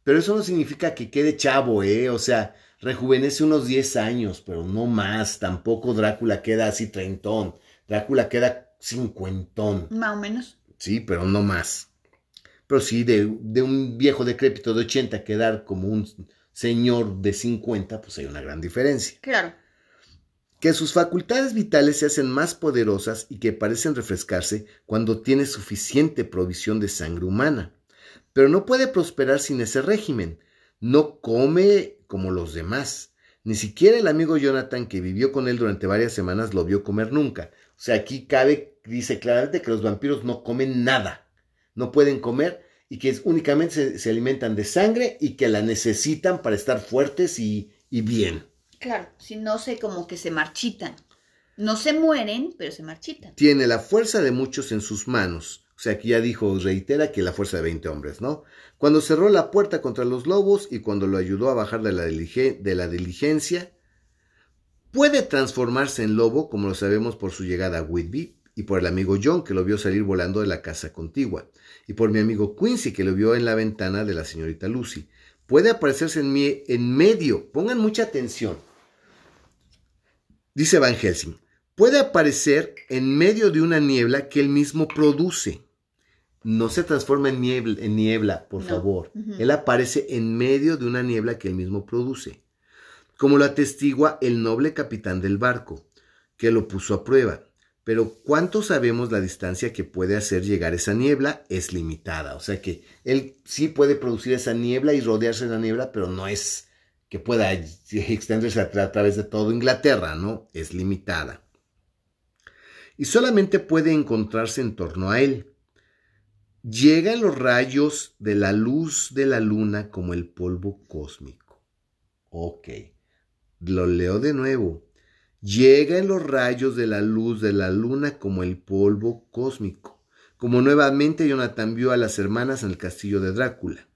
Pero eso no significa que quede chavo, ¿eh? O sea, rejuvenece unos 10 años, pero no más. Tampoco Drácula queda así treintón. Drácula queda cincuentón. Más o menos. Sí, pero no más. Pero sí, de, un viejo decrépito de 80 quedar como un señor de 50, pues hay una gran diferencia. Claro. Que sus facultades vitales se hacen más poderosas y que parecen refrescarse cuando tiene suficiente provisión de sangre humana. Pero no puede prosperar sin ese régimen. No come como los demás, Ni siquiera el amigo Jonathan, que vivió con él durante varias semanas, lo vio comer nunca. O sea, aquí cabe, dice claramente que los vampiros no comen nada. No pueden comer y que únicamente se, alimentan de sangre y que la necesitan para estar fuertes y, y bien. Claro, si no se como que se marchitan. No se mueren, pero se marchitan. Tiene la fuerza de muchos en sus manos. O sea, aquí ya dijo, reitera que la fuerza de 20 hombres, ¿no? Cuando cerró la puerta contra los lobos y cuando lo ayudó a bajar de la, de la diligencia, puede transformarse en lobo, como lo sabemos por su llegada a Whitby, y por el amigo John, que lo vio salir volando de la casa contigua, y por mi amigo Quincy, que lo vio en la ventana de la señorita Lucy. Puede aparecerse en, en medio, pongan mucha atención. Dice Van Helsing, puede aparecer en medio de una niebla que él mismo produce. No se transforma en niebla, en niebla por favor. Él aparece en medio de una niebla que él mismo produce. Como lo atestigua el noble capitán del barco, que lo puso a prueba. Pero cuánto sabemos la distancia que puede hacer llegar esa niebla es limitada. O sea que él sí puede producir esa niebla y rodearse de la niebla, pero no es que pueda extenderse a, través de todo Inglaterra, ¿no? Es limitada y solamente puede encontrarse en torno a él. Llega en los rayos de la luz de la luna como el polvo cósmico. Ok, lo leo de nuevo. Llega en los rayos de la luz de la luna como el polvo cósmico, como nuevamente Jonathan vio a las hermanas en el castillo de Drácula.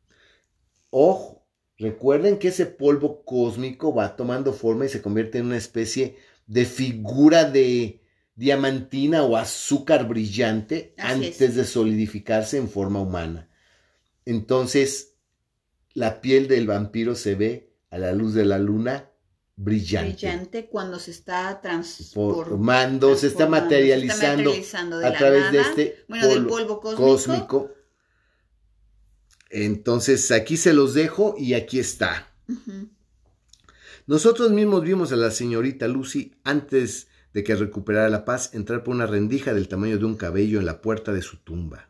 Ojo, recuerden que ese polvo cósmico va tomando forma y se convierte en una especie de figura de, diamantina o azúcar brillante antes de solidificarse en forma humana. Entonces, la piel del vampiro se ve a la luz de la luna brillante. Brillante cuando se está transformando, se está materializando, a través de este polvo, cósmico. Entonces, aquí se los dejo y aquí está. Nosotros mismos vimos a la señorita Lucy antes de que recuperara la paz, entrar por una rendija del tamaño de un cabello en la puerta de su tumba.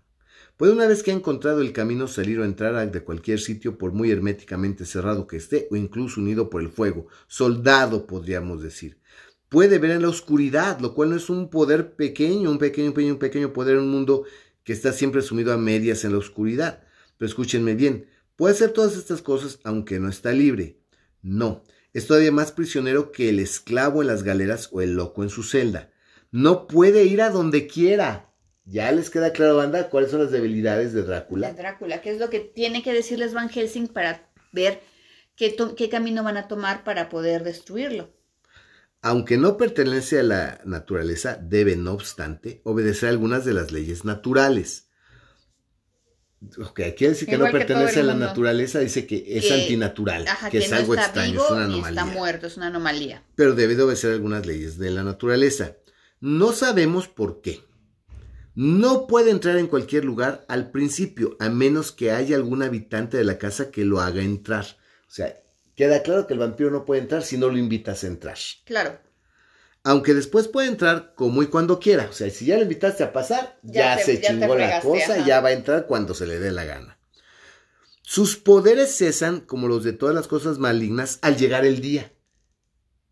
Puede una vez que ha encontrado el camino salir o entrar de cualquier sitio por muy herméticamente cerrado que esté o incluso unido por el fuego, soldado podríamos decir. Puede ver en la oscuridad, lo cual no es un poder pequeño, un pequeño, pequeño, pequeño poder en un mundo que está siempre sumido a medias en la oscuridad. Pero escúchenme bien, puede hacer todas estas cosas aunque no está libre. No, es todavía más prisionero que el esclavo en las galeras o el loco en su celda. No puede ir a donde quiera. Ya les queda claro, banda, cuáles son las debilidades de Drácula. De Drácula, ¿qué es lo que tiene que decirles Van Helsing para ver qué, qué camino van a tomar para poder destruirlo? Aunque no pertenece a la naturaleza, debe, no obstante, obedecer algunas de las leyes naturales. Ok, quiere decir que no pertenece a la naturaleza, dice que es antinatural, que, es algo extraño, es una anomalía. Está muerto, es una anomalía. Pero debe de obedecer algunas leyes de la naturaleza. No sabemos por qué. No puede entrar en cualquier lugar al principio, a menos que haya algún habitante de la casa que lo haga entrar. O sea, queda claro que el vampiro no puede entrar si no lo invitas a entrar. Claro aunque después puede entrar como y cuando quiera. O sea, si ya le invitaste a pasar, ya, se chingó la cosa y ya va a entrar cuando se le dé la gana. Sus poderes cesan, como los de todas las cosas malignas, al llegar el día.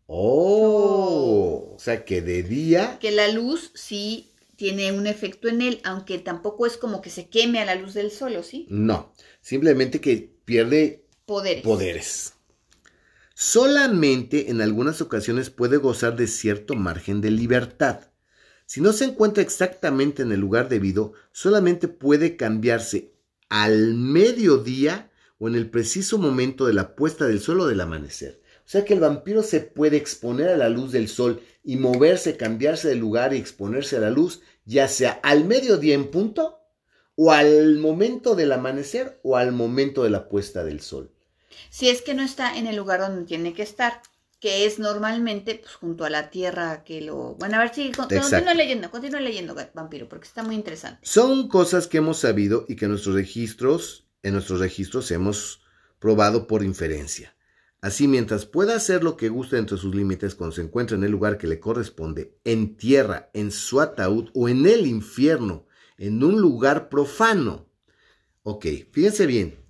Oh, o sea que de día. Que la luz sí tiene un efecto en él, aunque tampoco es como que se queme a la luz del sol, ¿sí? No, simplemente que pierde poderes. poderes solamente en algunas ocasiones puede gozar de cierto margen de libertad. Si no se encuentra exactamente en el lugar debido, solamente puede cambiarse al mediodía o en el preciso momento de la puesta del sol o del amanecer. O sea que el vampiro se puede exponer a la luz del sol y moverse, cambiarse de lugar y exponerse a la luz, ya sea al mediodía en punto, o al momento del amanecer o al momento de la puesta del sol si es que no está en el lugar donde tiene que estar, que es normalmente pues, junto a la tierra que lo... Bueno, a ver si continúa leyendo, continúa leyendo, vampiro, porque está muy interesante. Son cosas que hemos sabido y que nuestros registros, en nuestros registros hemos probado por inferencia. Así, mientras pueda hacer lo que guste entre sus límites cuando se encuentra en el lugar que le corresponde, en tierra, en su ataúd o en el infierno, en un lugar profano. Ok, fíjense bien,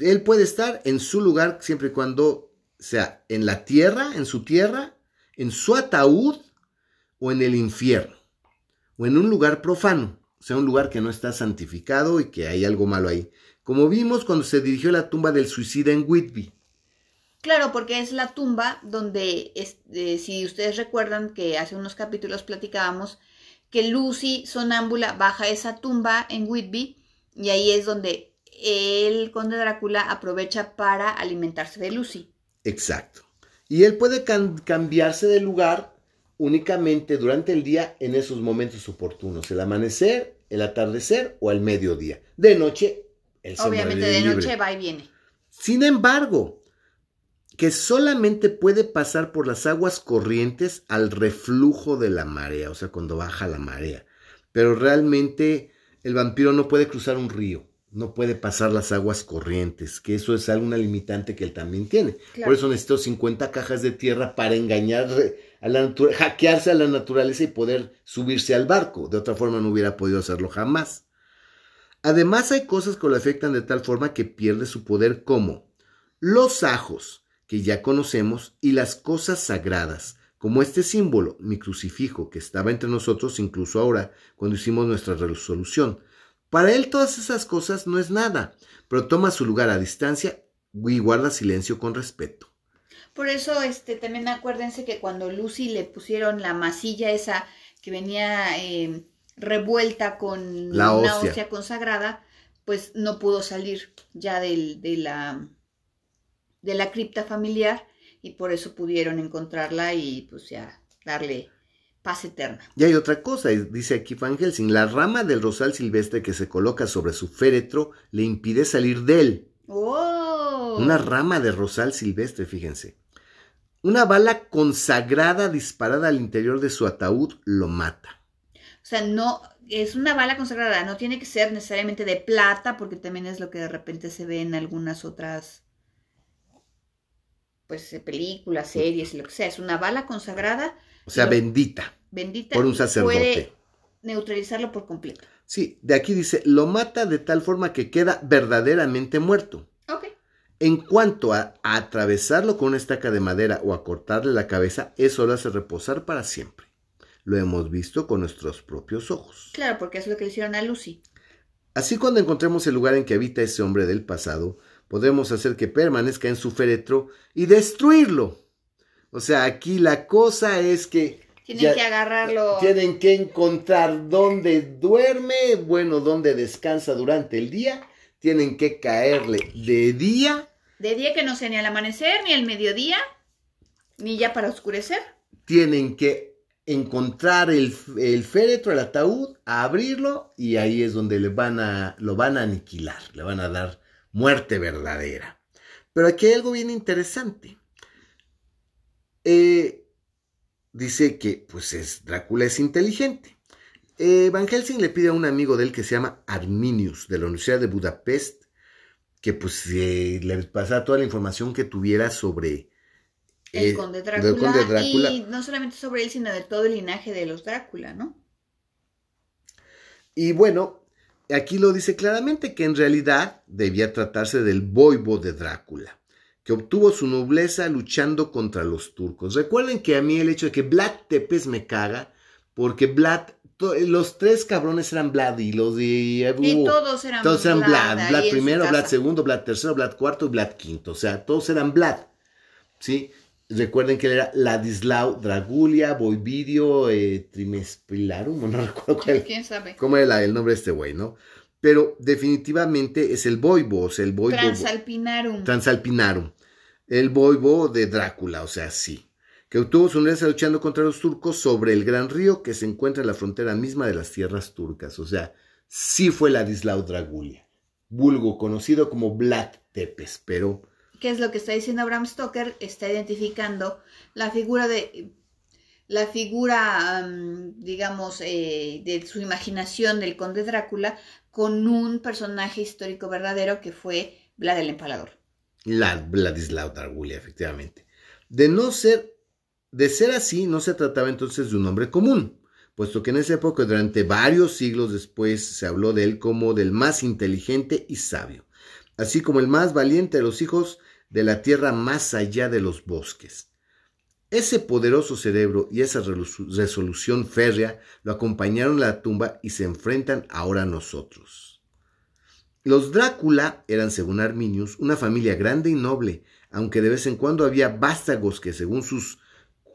él puede estar en su lugar siempre y cuando sea en la tierra, en su tierra, en su ataúd o en el infierno, o en un lugar profano, o sea, un lugar que no está santificado y que hay algo malo ahí. Como vimos cuando se dirigió a la tumba del suicida en Whitby. Claro, porque es la tumba donde, eh, si ustedes recuerdan que hace unos capítulos platicábamos, que Lucy sonámbula baja esa tumba en Whitby y ahí es donde el conde Drácula aprovecha para alimentarse de Lucy. Exacto. Y él puede cambiarse de lugar únicamente durante el día en esos momentos oportunos, el amanecer, el atardecer o el mediodía. De noche, el Obviamente de noche va y viene. Sin embargo, que solamente puede pasar por las aguas corrientes al reflujo de la marea, o sea, cuando baja la marea. Pero realmente el vampiro no puede cruzar un río, no puede pasar las aguas corrientes, que eso es alguna limitante que él también tiene. Por eso necesitó 50 cajas de tierra para engañar a la hackearse a la naturaleza y poder subirse al barco. De otra forma no hubiera podido hacerlo jamás. Además hay cosas que lo afectan de tal forma que pierde su poder como los ajos, que ya conocemos, y las cosas sagradas, como este símbolo, mi crucifijo, que estaba entre nosotros incluso ahora, cuando hicimos nuestra resolución. Para él todas esas cosas no es nada, pero toma su lugar a distancia y guarda silencio con respeto. Por eso, este, también acuérdense que cuando Lucy le pusieron la masilla esa que venía eh, revuelta con la ósea. consagrada, pues no pudo salir ya del, de la de la cripta familiar y por eso pudieron encontrarla y pues ya darle paz eterna. Y hay otra cosa, dice aquí Van Helsing, la rama del rosal silvestre que se coloca sobre su féretro le impide salir de él. ¡Oh! Una rama de rosal silvestre, fíjense. Una bala consagrada disparada al interior de su ataúd lo mata. O sea, no, es una bala consagrada, no tiene que ser necesariamente de plata, porque también es lo que de repente se ve en algunas otras pues películas, series, lo que sea, es una bala consagrada. O sea, bendita. Bendita. Por un sacerdote. Puede neutralizarlo por completo. Sí, de aquí dice, lo mata de tal forma que queda verdaderamente muerto. Ok. En cuanto a, atravesarlo con una estaca de madera o a cortarle la cabeza, eso lo hace reposar para siempre. Lo hemos visto con nuestros propios ojos. Claro, porque es lo que le hicieron a Lucy. Así cuando encontremos el lugar en que habita ese hombre del pasado, podemos hacer que permanezca en su féretro y destruirlo. O sea, aquí la cosa es que... Tienen que agarrarlo. Tienen que encontrar dónde duerme, bueno, dónde descansa durante el día. Tienen que caerle de día. De día que no sea ni al amanecer, ni al mediodía, ni ya para oscurecer. Tienen que encontrar el, el, féretro, el ataúd, abrirlo y ahí es donde le van a, lo van a aniquilar, le van a dar muerte verdadera. Pero aquí hay algo bien interesante. Eh, dice que, pues, es, Drácula es inteligente. Eh, Van Helsing le pide a un amigo de él que se llama Arminius, de la Universidad de Budapest, que pues eh, le pasara toda la información que tuviera sobre el, conde Drácula, Y no solamente sobre él, sino de todo el linaje de los Drácula, ¿no? Y bueno, aquí lo dice claramente que en realidad debía tratarse del boibo de Drácula, que obtuvo su nobleza luchando contra los turcos. Recuerden que a mí el hecho de que Vlad Tepes me caga, porque Vlad, los tres cabrones eran Vlad y los de... y todos eran, todos eran Vlad. Vlad, primero, Vlad segundo, Vlad tercero, Vlad cuarto y Vlad quinto. O sea, todos eran Vlad. ¿Sí? Recuerden que él era Ladislao Dragulia, Boividio, eh, Trimespilarum, no *laughs* recuerdo cuál, ¿Quién sabe? cómo era el nombre de este güey, ¿no? Pero definitivamente es el Boibo, o sea, el Boibo. Transalpinarum. Transalpinarum. El Boibo de Drácula, o sea, sí. Que obtuvo su unidad luchando contra los turcos sobre el gran río que se encuentra en la frontera misma de las tierras turcas. O sea, sí fue Ladislao Dragulia. Vulgo, conocido como Vlad Tepes, pero ¿Qué es lo que está diciendo Bram Stoker? Está identificando la figura de la figura, digamos, eh, de su imaginación del conde Drácula con un personaje histórico verdadero que fue Vlad el Empalador. La Vladislao Dargulia, efectivamente. De no ser, de ser así, no se trataba entonces de un hombre común, puesto que en esa época, durante varios siglos después, se habló de él como del más inteligente y sabio, así como el más valiente de los hijos de la tierra más allá de los bosques. Ese poderoso cerebro y esa resolución férrea lo acompañaron a la tumba y se enfrentan ahora a nosotros. Los Drácula eran, según Arminius, una familia grande y noble, aunque de vez en cuando había vástagos que, según sus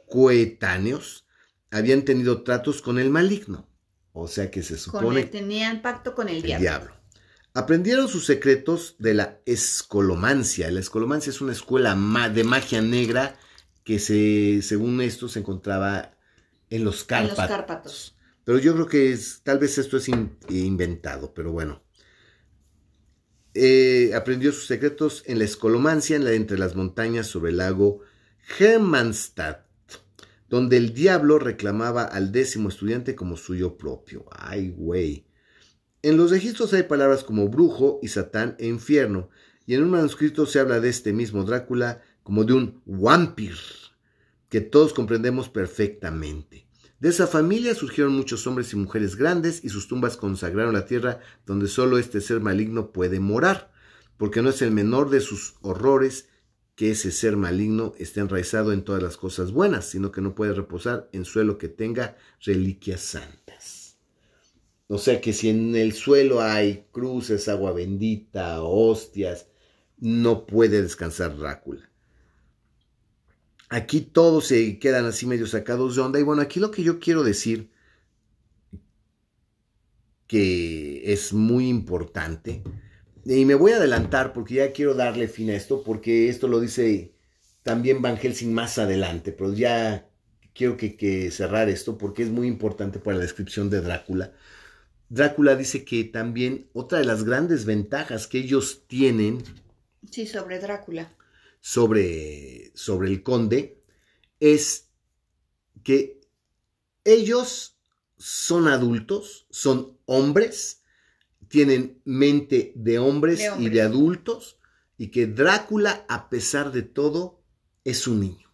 coetáneos, habían tenido tratos con el maligno. O sea que se supone... que tenían pacto con el, diablo. Aprendieron sus secretos de la escolomancia. La escolomancia es una escuela de magia negra que se, según esto se encontraba en los Cárpatos. Pero yo creo que es, tal vez esto es inventado, pero bueno. Eh, aprendió sus secretos en la escolomancia, en la, entre las montañas sobre el lago Hermannstadt, donde el diablo reclamaba al décimo estudiante como suyo propio. Ay, güey. En los registros hay palabras como brujo y satán e infierno, y en un manuscrito se habla de este mismo Drácula como de un vampir, que todos comprendemos perfectamente. De esa familia surgieron muchos hombres y mujeres grandes y sus tumbas consagraron la tierra donde solo este ser maligno puede morar, porque no es el menor de sus horrores que ese ser maligno esté enraizado en todas las cosas buenas, sino que no puede reposar en suelo que tenga reliquias santas. O sea que si en el suelo hay cruces, agua bendita, hostias, no puede descansar Drácula. Aquí todos se quedan así medio sacados de onda. Y bueno, aquí lo que yo quiero decir, que es muy importante, y me voy a adelantar porque ya quiero darle fin a esto, porque esto lo dice también Van Helsing más adelante, pero ya quiero que, cerrar esto porque es muy importante para la descripción de Drácula. Drácula dice que también otra de las grandes ventajas que ellos tienen. Sí, sobre Drácula. Sobre, sobre el conde es que ellos son adultos, son hombres, tienen mente de hombres, y de adultos, y que Drácula, a pesar de todo, es un niño.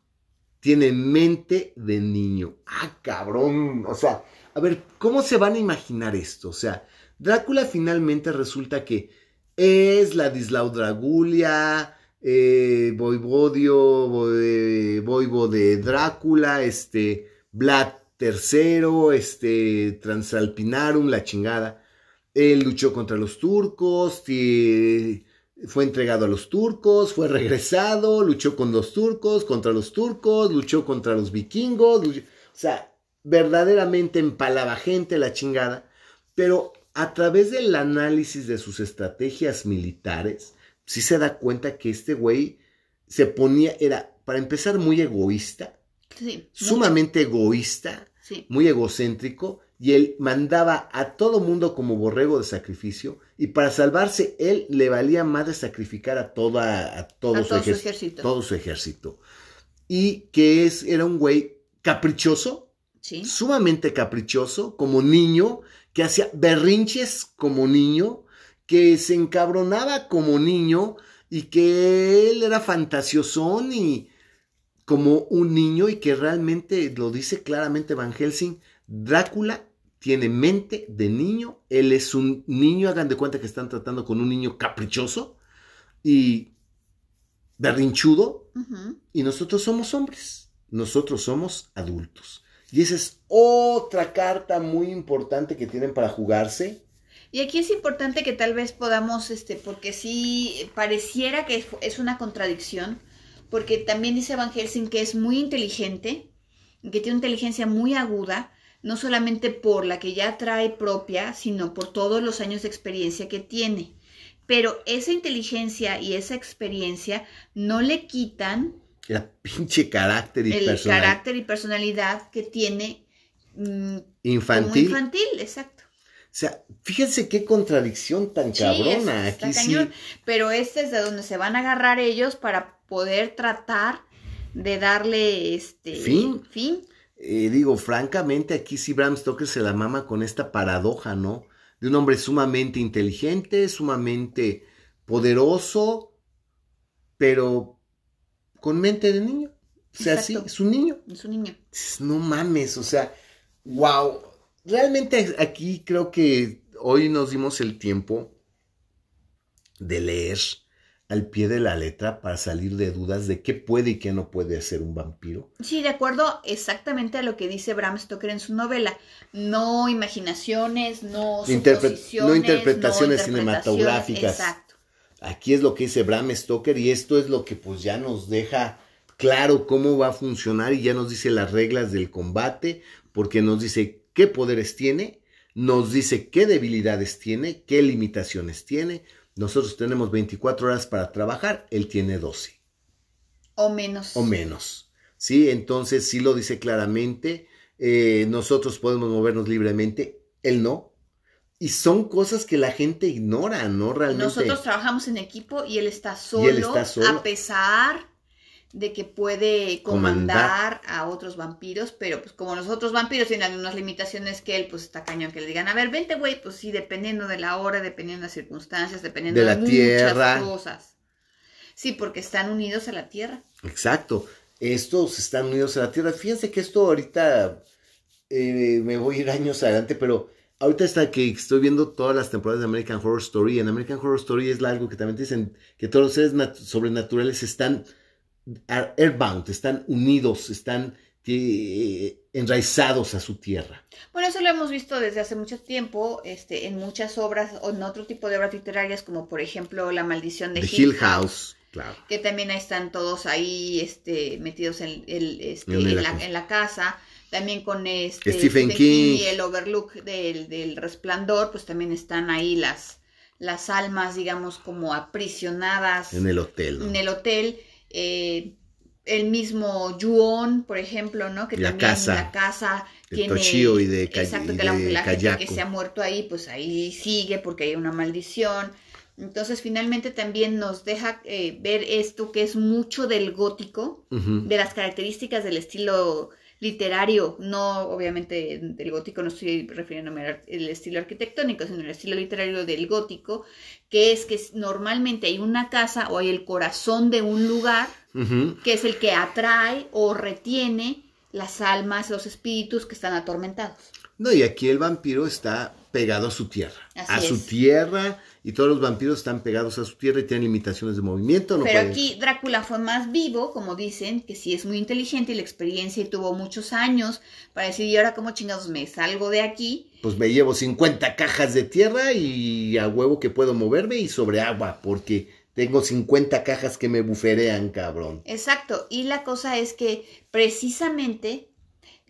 Tiene mente de niño. Ah, cabrón. O sea, a ver, ¿cómo se van a imaginar esto? O sea, Drácula finalmente resulta que es la Dragulia, eh, Voivodio, Voivo de Drácula, este, Vlad III, este, Transalpinarum, la chingada. Él luchó contra los turcos, fue entregado a los turcos, fue regresado, luchó con los turcos, contra los turcos, luchó contra los vikingos, o sea, verdaderamente empalaba gente la chingada, pero a través del análisis de sus estrategias militares, sí se da cuenta que este güey se ponía, era, para empezar, muy egoísta, sumamente egoísta, muy egocéntrico, y él mandaba a todo mundo como borrego de sacrificio y para salvarse él le valía más de sacrificar a toda a todo, su, ejército. todo, su, ejército. Y que es era un güey caprichoso sumamente caprichoso como niño que hacía berrinches como niño que se encabronaba como niño y que él era fantasiosón y como un niño y que realmente lo dice claramente Van Helsing Drácula tiene mente de niño, él es un niño, hagan de cuenta que están tratando con un niño caprichoso y berrinchudo, y nosotros somos hombres, nosotros somos adultos. Y esa es otra carta muy importante que tienen para jugarse. Y aquí es importante que tal vez podamos, este, porque sí pareciera que es una contradicción, porque también dice Van que es muy inteligente, que tiene una inteligencia muy aguda, no solamente por la que ya trae propia, sino por todos los años de experiencia que tiene. Pero esa inteligencia y esa experiencia no le quitan el *laughs* pinche carácter y el carácter y personalidad que tiene mm, infantil. infantil, exacto. O sea, fíjense qué contradicción tan cabrona. Aquí sí. Pero este es de donde se van a agarrar ellos para poder tratar de darle este fin. fin eh, digo, francamente, aquí sí Bram Stoker se la mama con esta paradoja, ¿no? De un hombre sumamente inteligente, sumamente poderoso, pero con mente de niño. O sea, sí, es un niño. Es un niño. No mames, o sea, wow. Realmente aquí creo que hoy nos dimos el tiempo de leer al pie de la letra para salir de dudas de qué puede y qué no puede hacer un vampiro. Sí, de acuerdo exactamente a lo que dice Bram Stoker en su novela. No imaginaciones, no suposiciones, no interpretaciones cinematográficas. Exacto. Aquí es lo que dice Bram Stoker y esto es lo que pues ya nos deja claro cómo va a funcionar y ya nos dice las reglas del combate, porque nos dice qué poderes tiene, nos dice qué debilidades tiene, qué limitaciones tiene, nosotros tenemos 24 horas para trabajar, él tiene 12. O menos. O menos. Sí, entonces sí lo dice claramente. Eh, nosotros podemos movernos libremente, él no. Y son cosas que la gente ignora, ¿no? Realmente. Nosotros trabajamos en equipo y él está solo, él está solo. a pesar de que puede comandar, a otros vampiros, pero pues como los otros vampiros tienen unas limitaciones que él, pues está cañón que le digan, a ver, vente, güey, pues sí, dependiendo de la hora, dependiendo de las circunstancias, dependiendo de, la muchas tierra. cosas. Sí, porque están unidos a la tierra. Exacto, estos están unidos a la tierra. Fíjense que esto ahorita eh, me voy a ir años adelante, pero ahorita está que estoy viendo todas las temporadas de American Horror Story, en American Horror Story es algo que también dicen que todos los seres sobrenaturales están airbound, están unidos, están eh, enraizados a su tierra. Bueno, eso lo hemos visto desde hace mucho tiempo este, en muchas obras o en otro tipo de obras literarias, como por ejemplo La maldición de Hill, House. Claro. Que también están todos ahí este, metidos en, el, este, en, la, casa. También con este, Stephen, King. y el Overlook del, del, Resplandor, pues también están ahí las, las almas, digamos, como aprisionadas. En el hotel. En el hotel. Eh, el mismo Yuon, por ejemplo, ¿no? Que también casa, la casa tiene y de exacto que la, gente que se ha muerto ahí, pues ahí sigue porque hay una maldición. Entonces, finalmente también nos deja eh, ver esto que es mucho del gótico, de las características del estilo literario, no obviamente del gótico, no estoy refiriéndome al estilo arquitectónico, sino el estilo literario del gótico, que es que normalmente hay una casa o hay el corazón de un lugar, que es el que atrae o retiene las almas, los espíritus que están atormentados. No, y aquí el vampiro está pegado a su tierra, a su tierra y todos los vampiros están pegados a su tierra y tienen limitaciones de movimiento. Pero aquí Drácula fue más vivo, como dicen, que sí es muy inteligente y la experiencia y tuvo muchos años para decir, ¿y ahora cómo chingados me salgo de aquí? Pues me llevo 50 cajas de tierra y a huevo que puedo moverme y sobre agua, porque tengo 50 cajas que me buferean, cabrón. Exacto, y la cosa es que precisamente,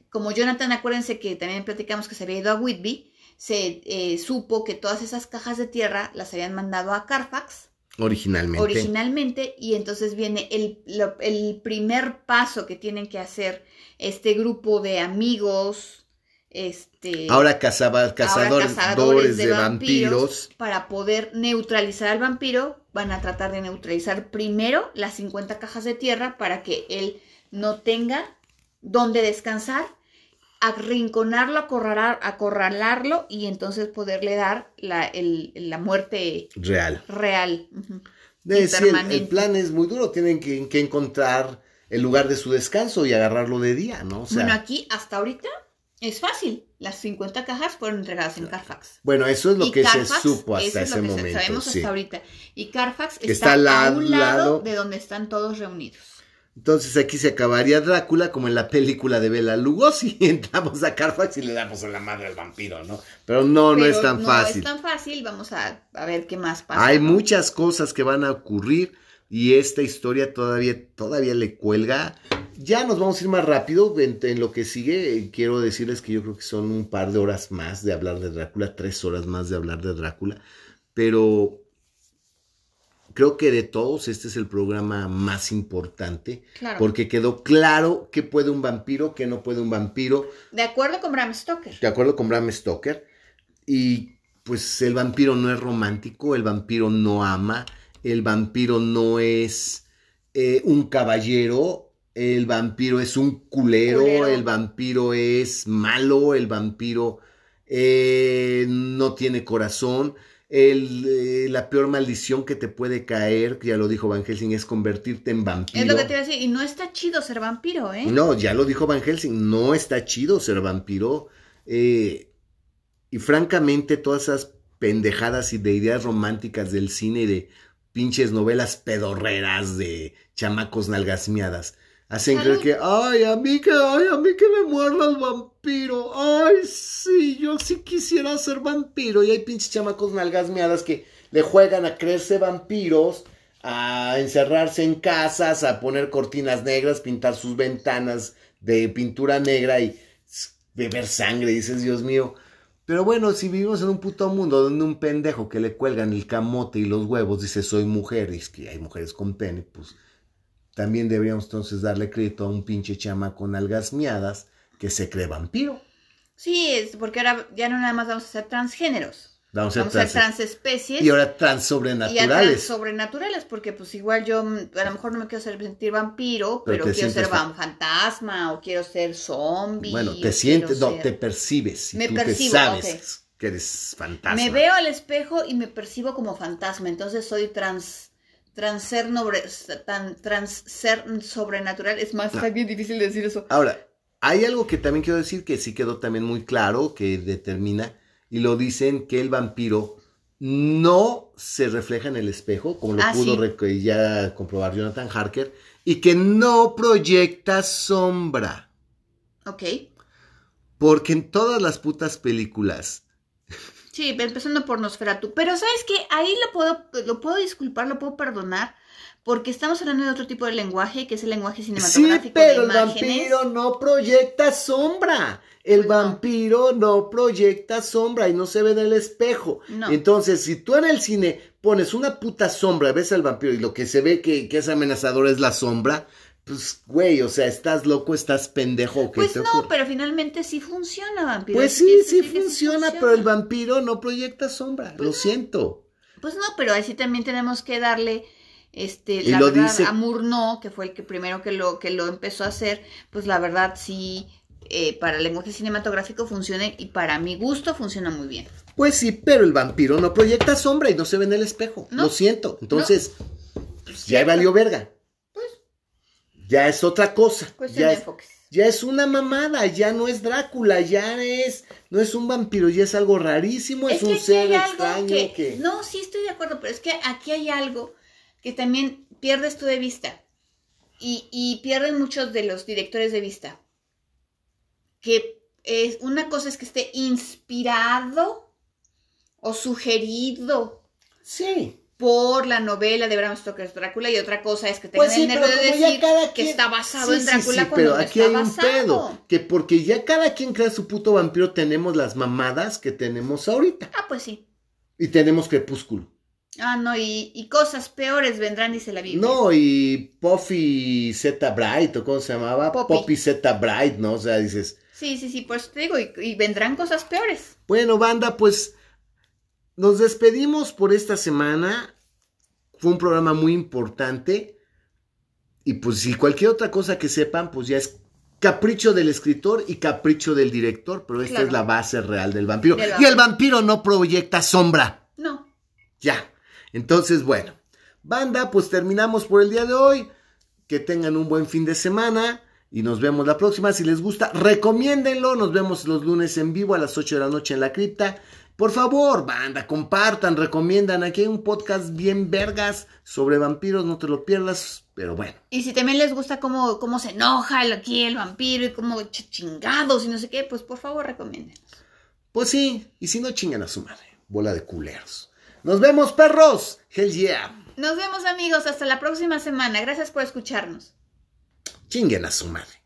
como Jonathan, acuérdense que también platicamos que se había ido a Whitby, se eh, supo que todas esas cajas de tierra las habían mandado a Carfax. Originalmente. Originalmente, y entonces viene el, el primer paso que tienen que hacer este grupo de amigos, este... Ahora, cazaba, cazadores, de, vampiros, Para poder neutralizar al vampiro, van a tratar de neutralizar primero las 50 cajas de tierra para que él no tenga donde descansar arrinconarlo, acorralar, acorralarlo y entonces poderle dar la, la muerte real. Real. el, plan es muy duro, tienen que, encontrar el lugar de su descanso y agarrarlo de día, ¿no? bueno, aquí hasta ahorita es fácil. Las 50 cajas fueron entregadas en Carfax. Bueno, eso es lo que se supo hasta ese momento. Sabemos hasta ahorita. Y Carfax está, a un lado de donde están todos reunidos. Entonces aquí se acabaría Drácula como en la película de Bela Lugosi. *laughs* Entramos a Carfax y le damos a la madre al vampiro, ¿no? Pero no, no es tan fácil. No es tan fácil, vamos a, ver qué más pasa. Hay muchas cosas que van a ocurrir y esta historia todavía, todavía le cuelga. Ya nos vamos a ir más rápido en, en, lo que sigue. Quiero decirles que yo creo que son un par de horas más de hablar de Drácula, tres horas más de hablar de Drácula. Pero creo que de todos este es el programa más importante. Porque quedó claro qué puede un vampiro, qué no puede un vampiro. De acuerdo con Bram Stoker. De acuerdo con Bram Stoker. Y pues el vampiro no es romántico, el vampiro no ama, el vampiro no es eh, un caballero, el vampiro es un culero, el vampiro es malo, el vampiro eh, no tiene corazón el, eh, la peor maldición que te puede caer, ya lo dijo Van Helsing, es convertirte en vampiro. Es lo que te iba a decir, y no está chido ser vampiro, ¿eh? No, ya lo dijo Van Helsing, no está chido ser vampiro. Eh, y francamente, todas esas pendejadas y de ideas románticas del cine y de pinches novelas pedorreras de chamacos nalgasmiadas. Hacen creer que, ay, a mí que, ay, a mí que me muerda el vampiro. Ay, sí, yo sí quisiera ser vampiro. Y hay pinches chamacos nalgasmiadas que le juegan a creerse vampiros, a encerrarse en casas, a poner cortinas negras, pintar sus ventanas de pintura negra y beber sangre. dices, Dios mío. Pero bueno, si vivimos en un puto mundo donde un pendejo que le cuelgan el camote y los huevos dice soy mujer, y es que hay mujeres con pene, pues también deberíamos entonces darle crédito a un pinche chama con algas miadas que se cree vampiro. Sí, es porque ahora ya no nada más vamos a ser transgéneros. Vamos, a ser transespecies. Y ahora trans sobrenaturales. Y sobrenaturales, porque pues igual yo mm, a lo mejor no me quiero sentir vampiro, pero, quiero ser fantasma o quiero ser zombie. Bueno, te sientes, no, te percibes. Me percibo, sabes que eres fantasma. Me veo al espejo y me percibo como fantasma, entonces soy trans trans ser, tan, trans ser sobrenatural. Es más, está bien difícil decir eso. Ahora, hay algo que también quiero decir que sí quedó también muy claro, que determina, y lo dicen que el vampiro no se refleja en el espejo, como lo ah, pudo ya comprobar Jonathan Harker, y que no proyecta sombra. Ok. Porque en todas las putas películas Sí, empezando por Nosferatu. Pero ¿sabes qué? Ahí lo puedo, lo puedo disculpar, lo puedo perdonar, porque estamos hablando de otro tipo de lenguaje, que es el lenguaje cinematográfico. Sí, pero el vampiro no proyecta sombra. El pues vampiro no. proyecta sombra y no se ve en el espejo. Entonces, si tú en el cine pones una puta sombra, ves al vampiro y lo que se ve que, que es amenazador es la sombra, pues, güey, o sea, estás loco, estás pendejo. ¿qué pues no, pero finalmente sí funciona, vampiro. Pues sí, sí, funciona, pero el vampiro no proyecta sombra, lo siento. Pues no, pero así también tenemos que darle, este, la verdad, a Murnau, que fue el que primero que lo, que lo empezó a hacer, pues la verdad sí, eh, para el lenguaje cinematográfico funciona y para mi gusto funciona muy bien. Pues sí, pero el vampiro no proyecta sombra y no se ve en el espejo, lo siento. Entonces, pues ya valió verga ya es otra cosa. ya, es, ya es una mamada, ya no es Drácula, ya es, no es un vampiro, ya es algo rarísimo, es, un ser extraño que, No, sí estoy de acuerdo, pero es que aquí hay algo que también pierdes tú de vista. Y, y pierden muchos de los directores de vista. Que es, una cosa es que esté inspirado o sugerido. Sí por la novela de Bram Stoker's Drácula y otra cosa es que tengan pues el nervio de decir que está basado en Drácula sí, pero aquí hay un pedo que porque ya cada quien crea su puto vampiro tenemos las mamadas que tenemos ahorita. Ah pues sí. Y tenemos Crepúsculo. Ah no y, cosas peores vendrán dice la Biblia. No y Puffy Z Bright o cómo se llamaba Poppy, Z Bright no o sea dices sí sí sí pues te digo y vendrán cosas peores. bueno banda pues nos despedimos por esta semana. Fue un programa muy importante. Y pues si cualquier otra cosa que sepan, pues ya es capricho del escritor y capricho del director, pero esta es la base real del vampiro. Y el vampiro no proyecta sombra. No. Ya. Entonces, bueno. Banda, pues terminamos por el día de hoy. Que tengan un buen fin de semana y nos vemos la próxima. Si les gusta, recomiéndenlo. Nos vemos los lunes en vivo a las 8 de la noche en la cripta. Por favor, banda, compartan, recomiendan. Aquí hay un podcast bien vergas sobre vampiros, no te lo pierdas, pero bueno. Y si también les gusta cómo, cómo se enoja aquí el vampiro y cómo chingados y no sé qué, pues por favor recomienden. Pues sí, y si no chingan a su madre, bola de culeros. Nos vemos, perros. Hell yeah. Nos vemos, amigos. Hasta la próxima semana. Gracias por escucharnos. Chinguen a su madre.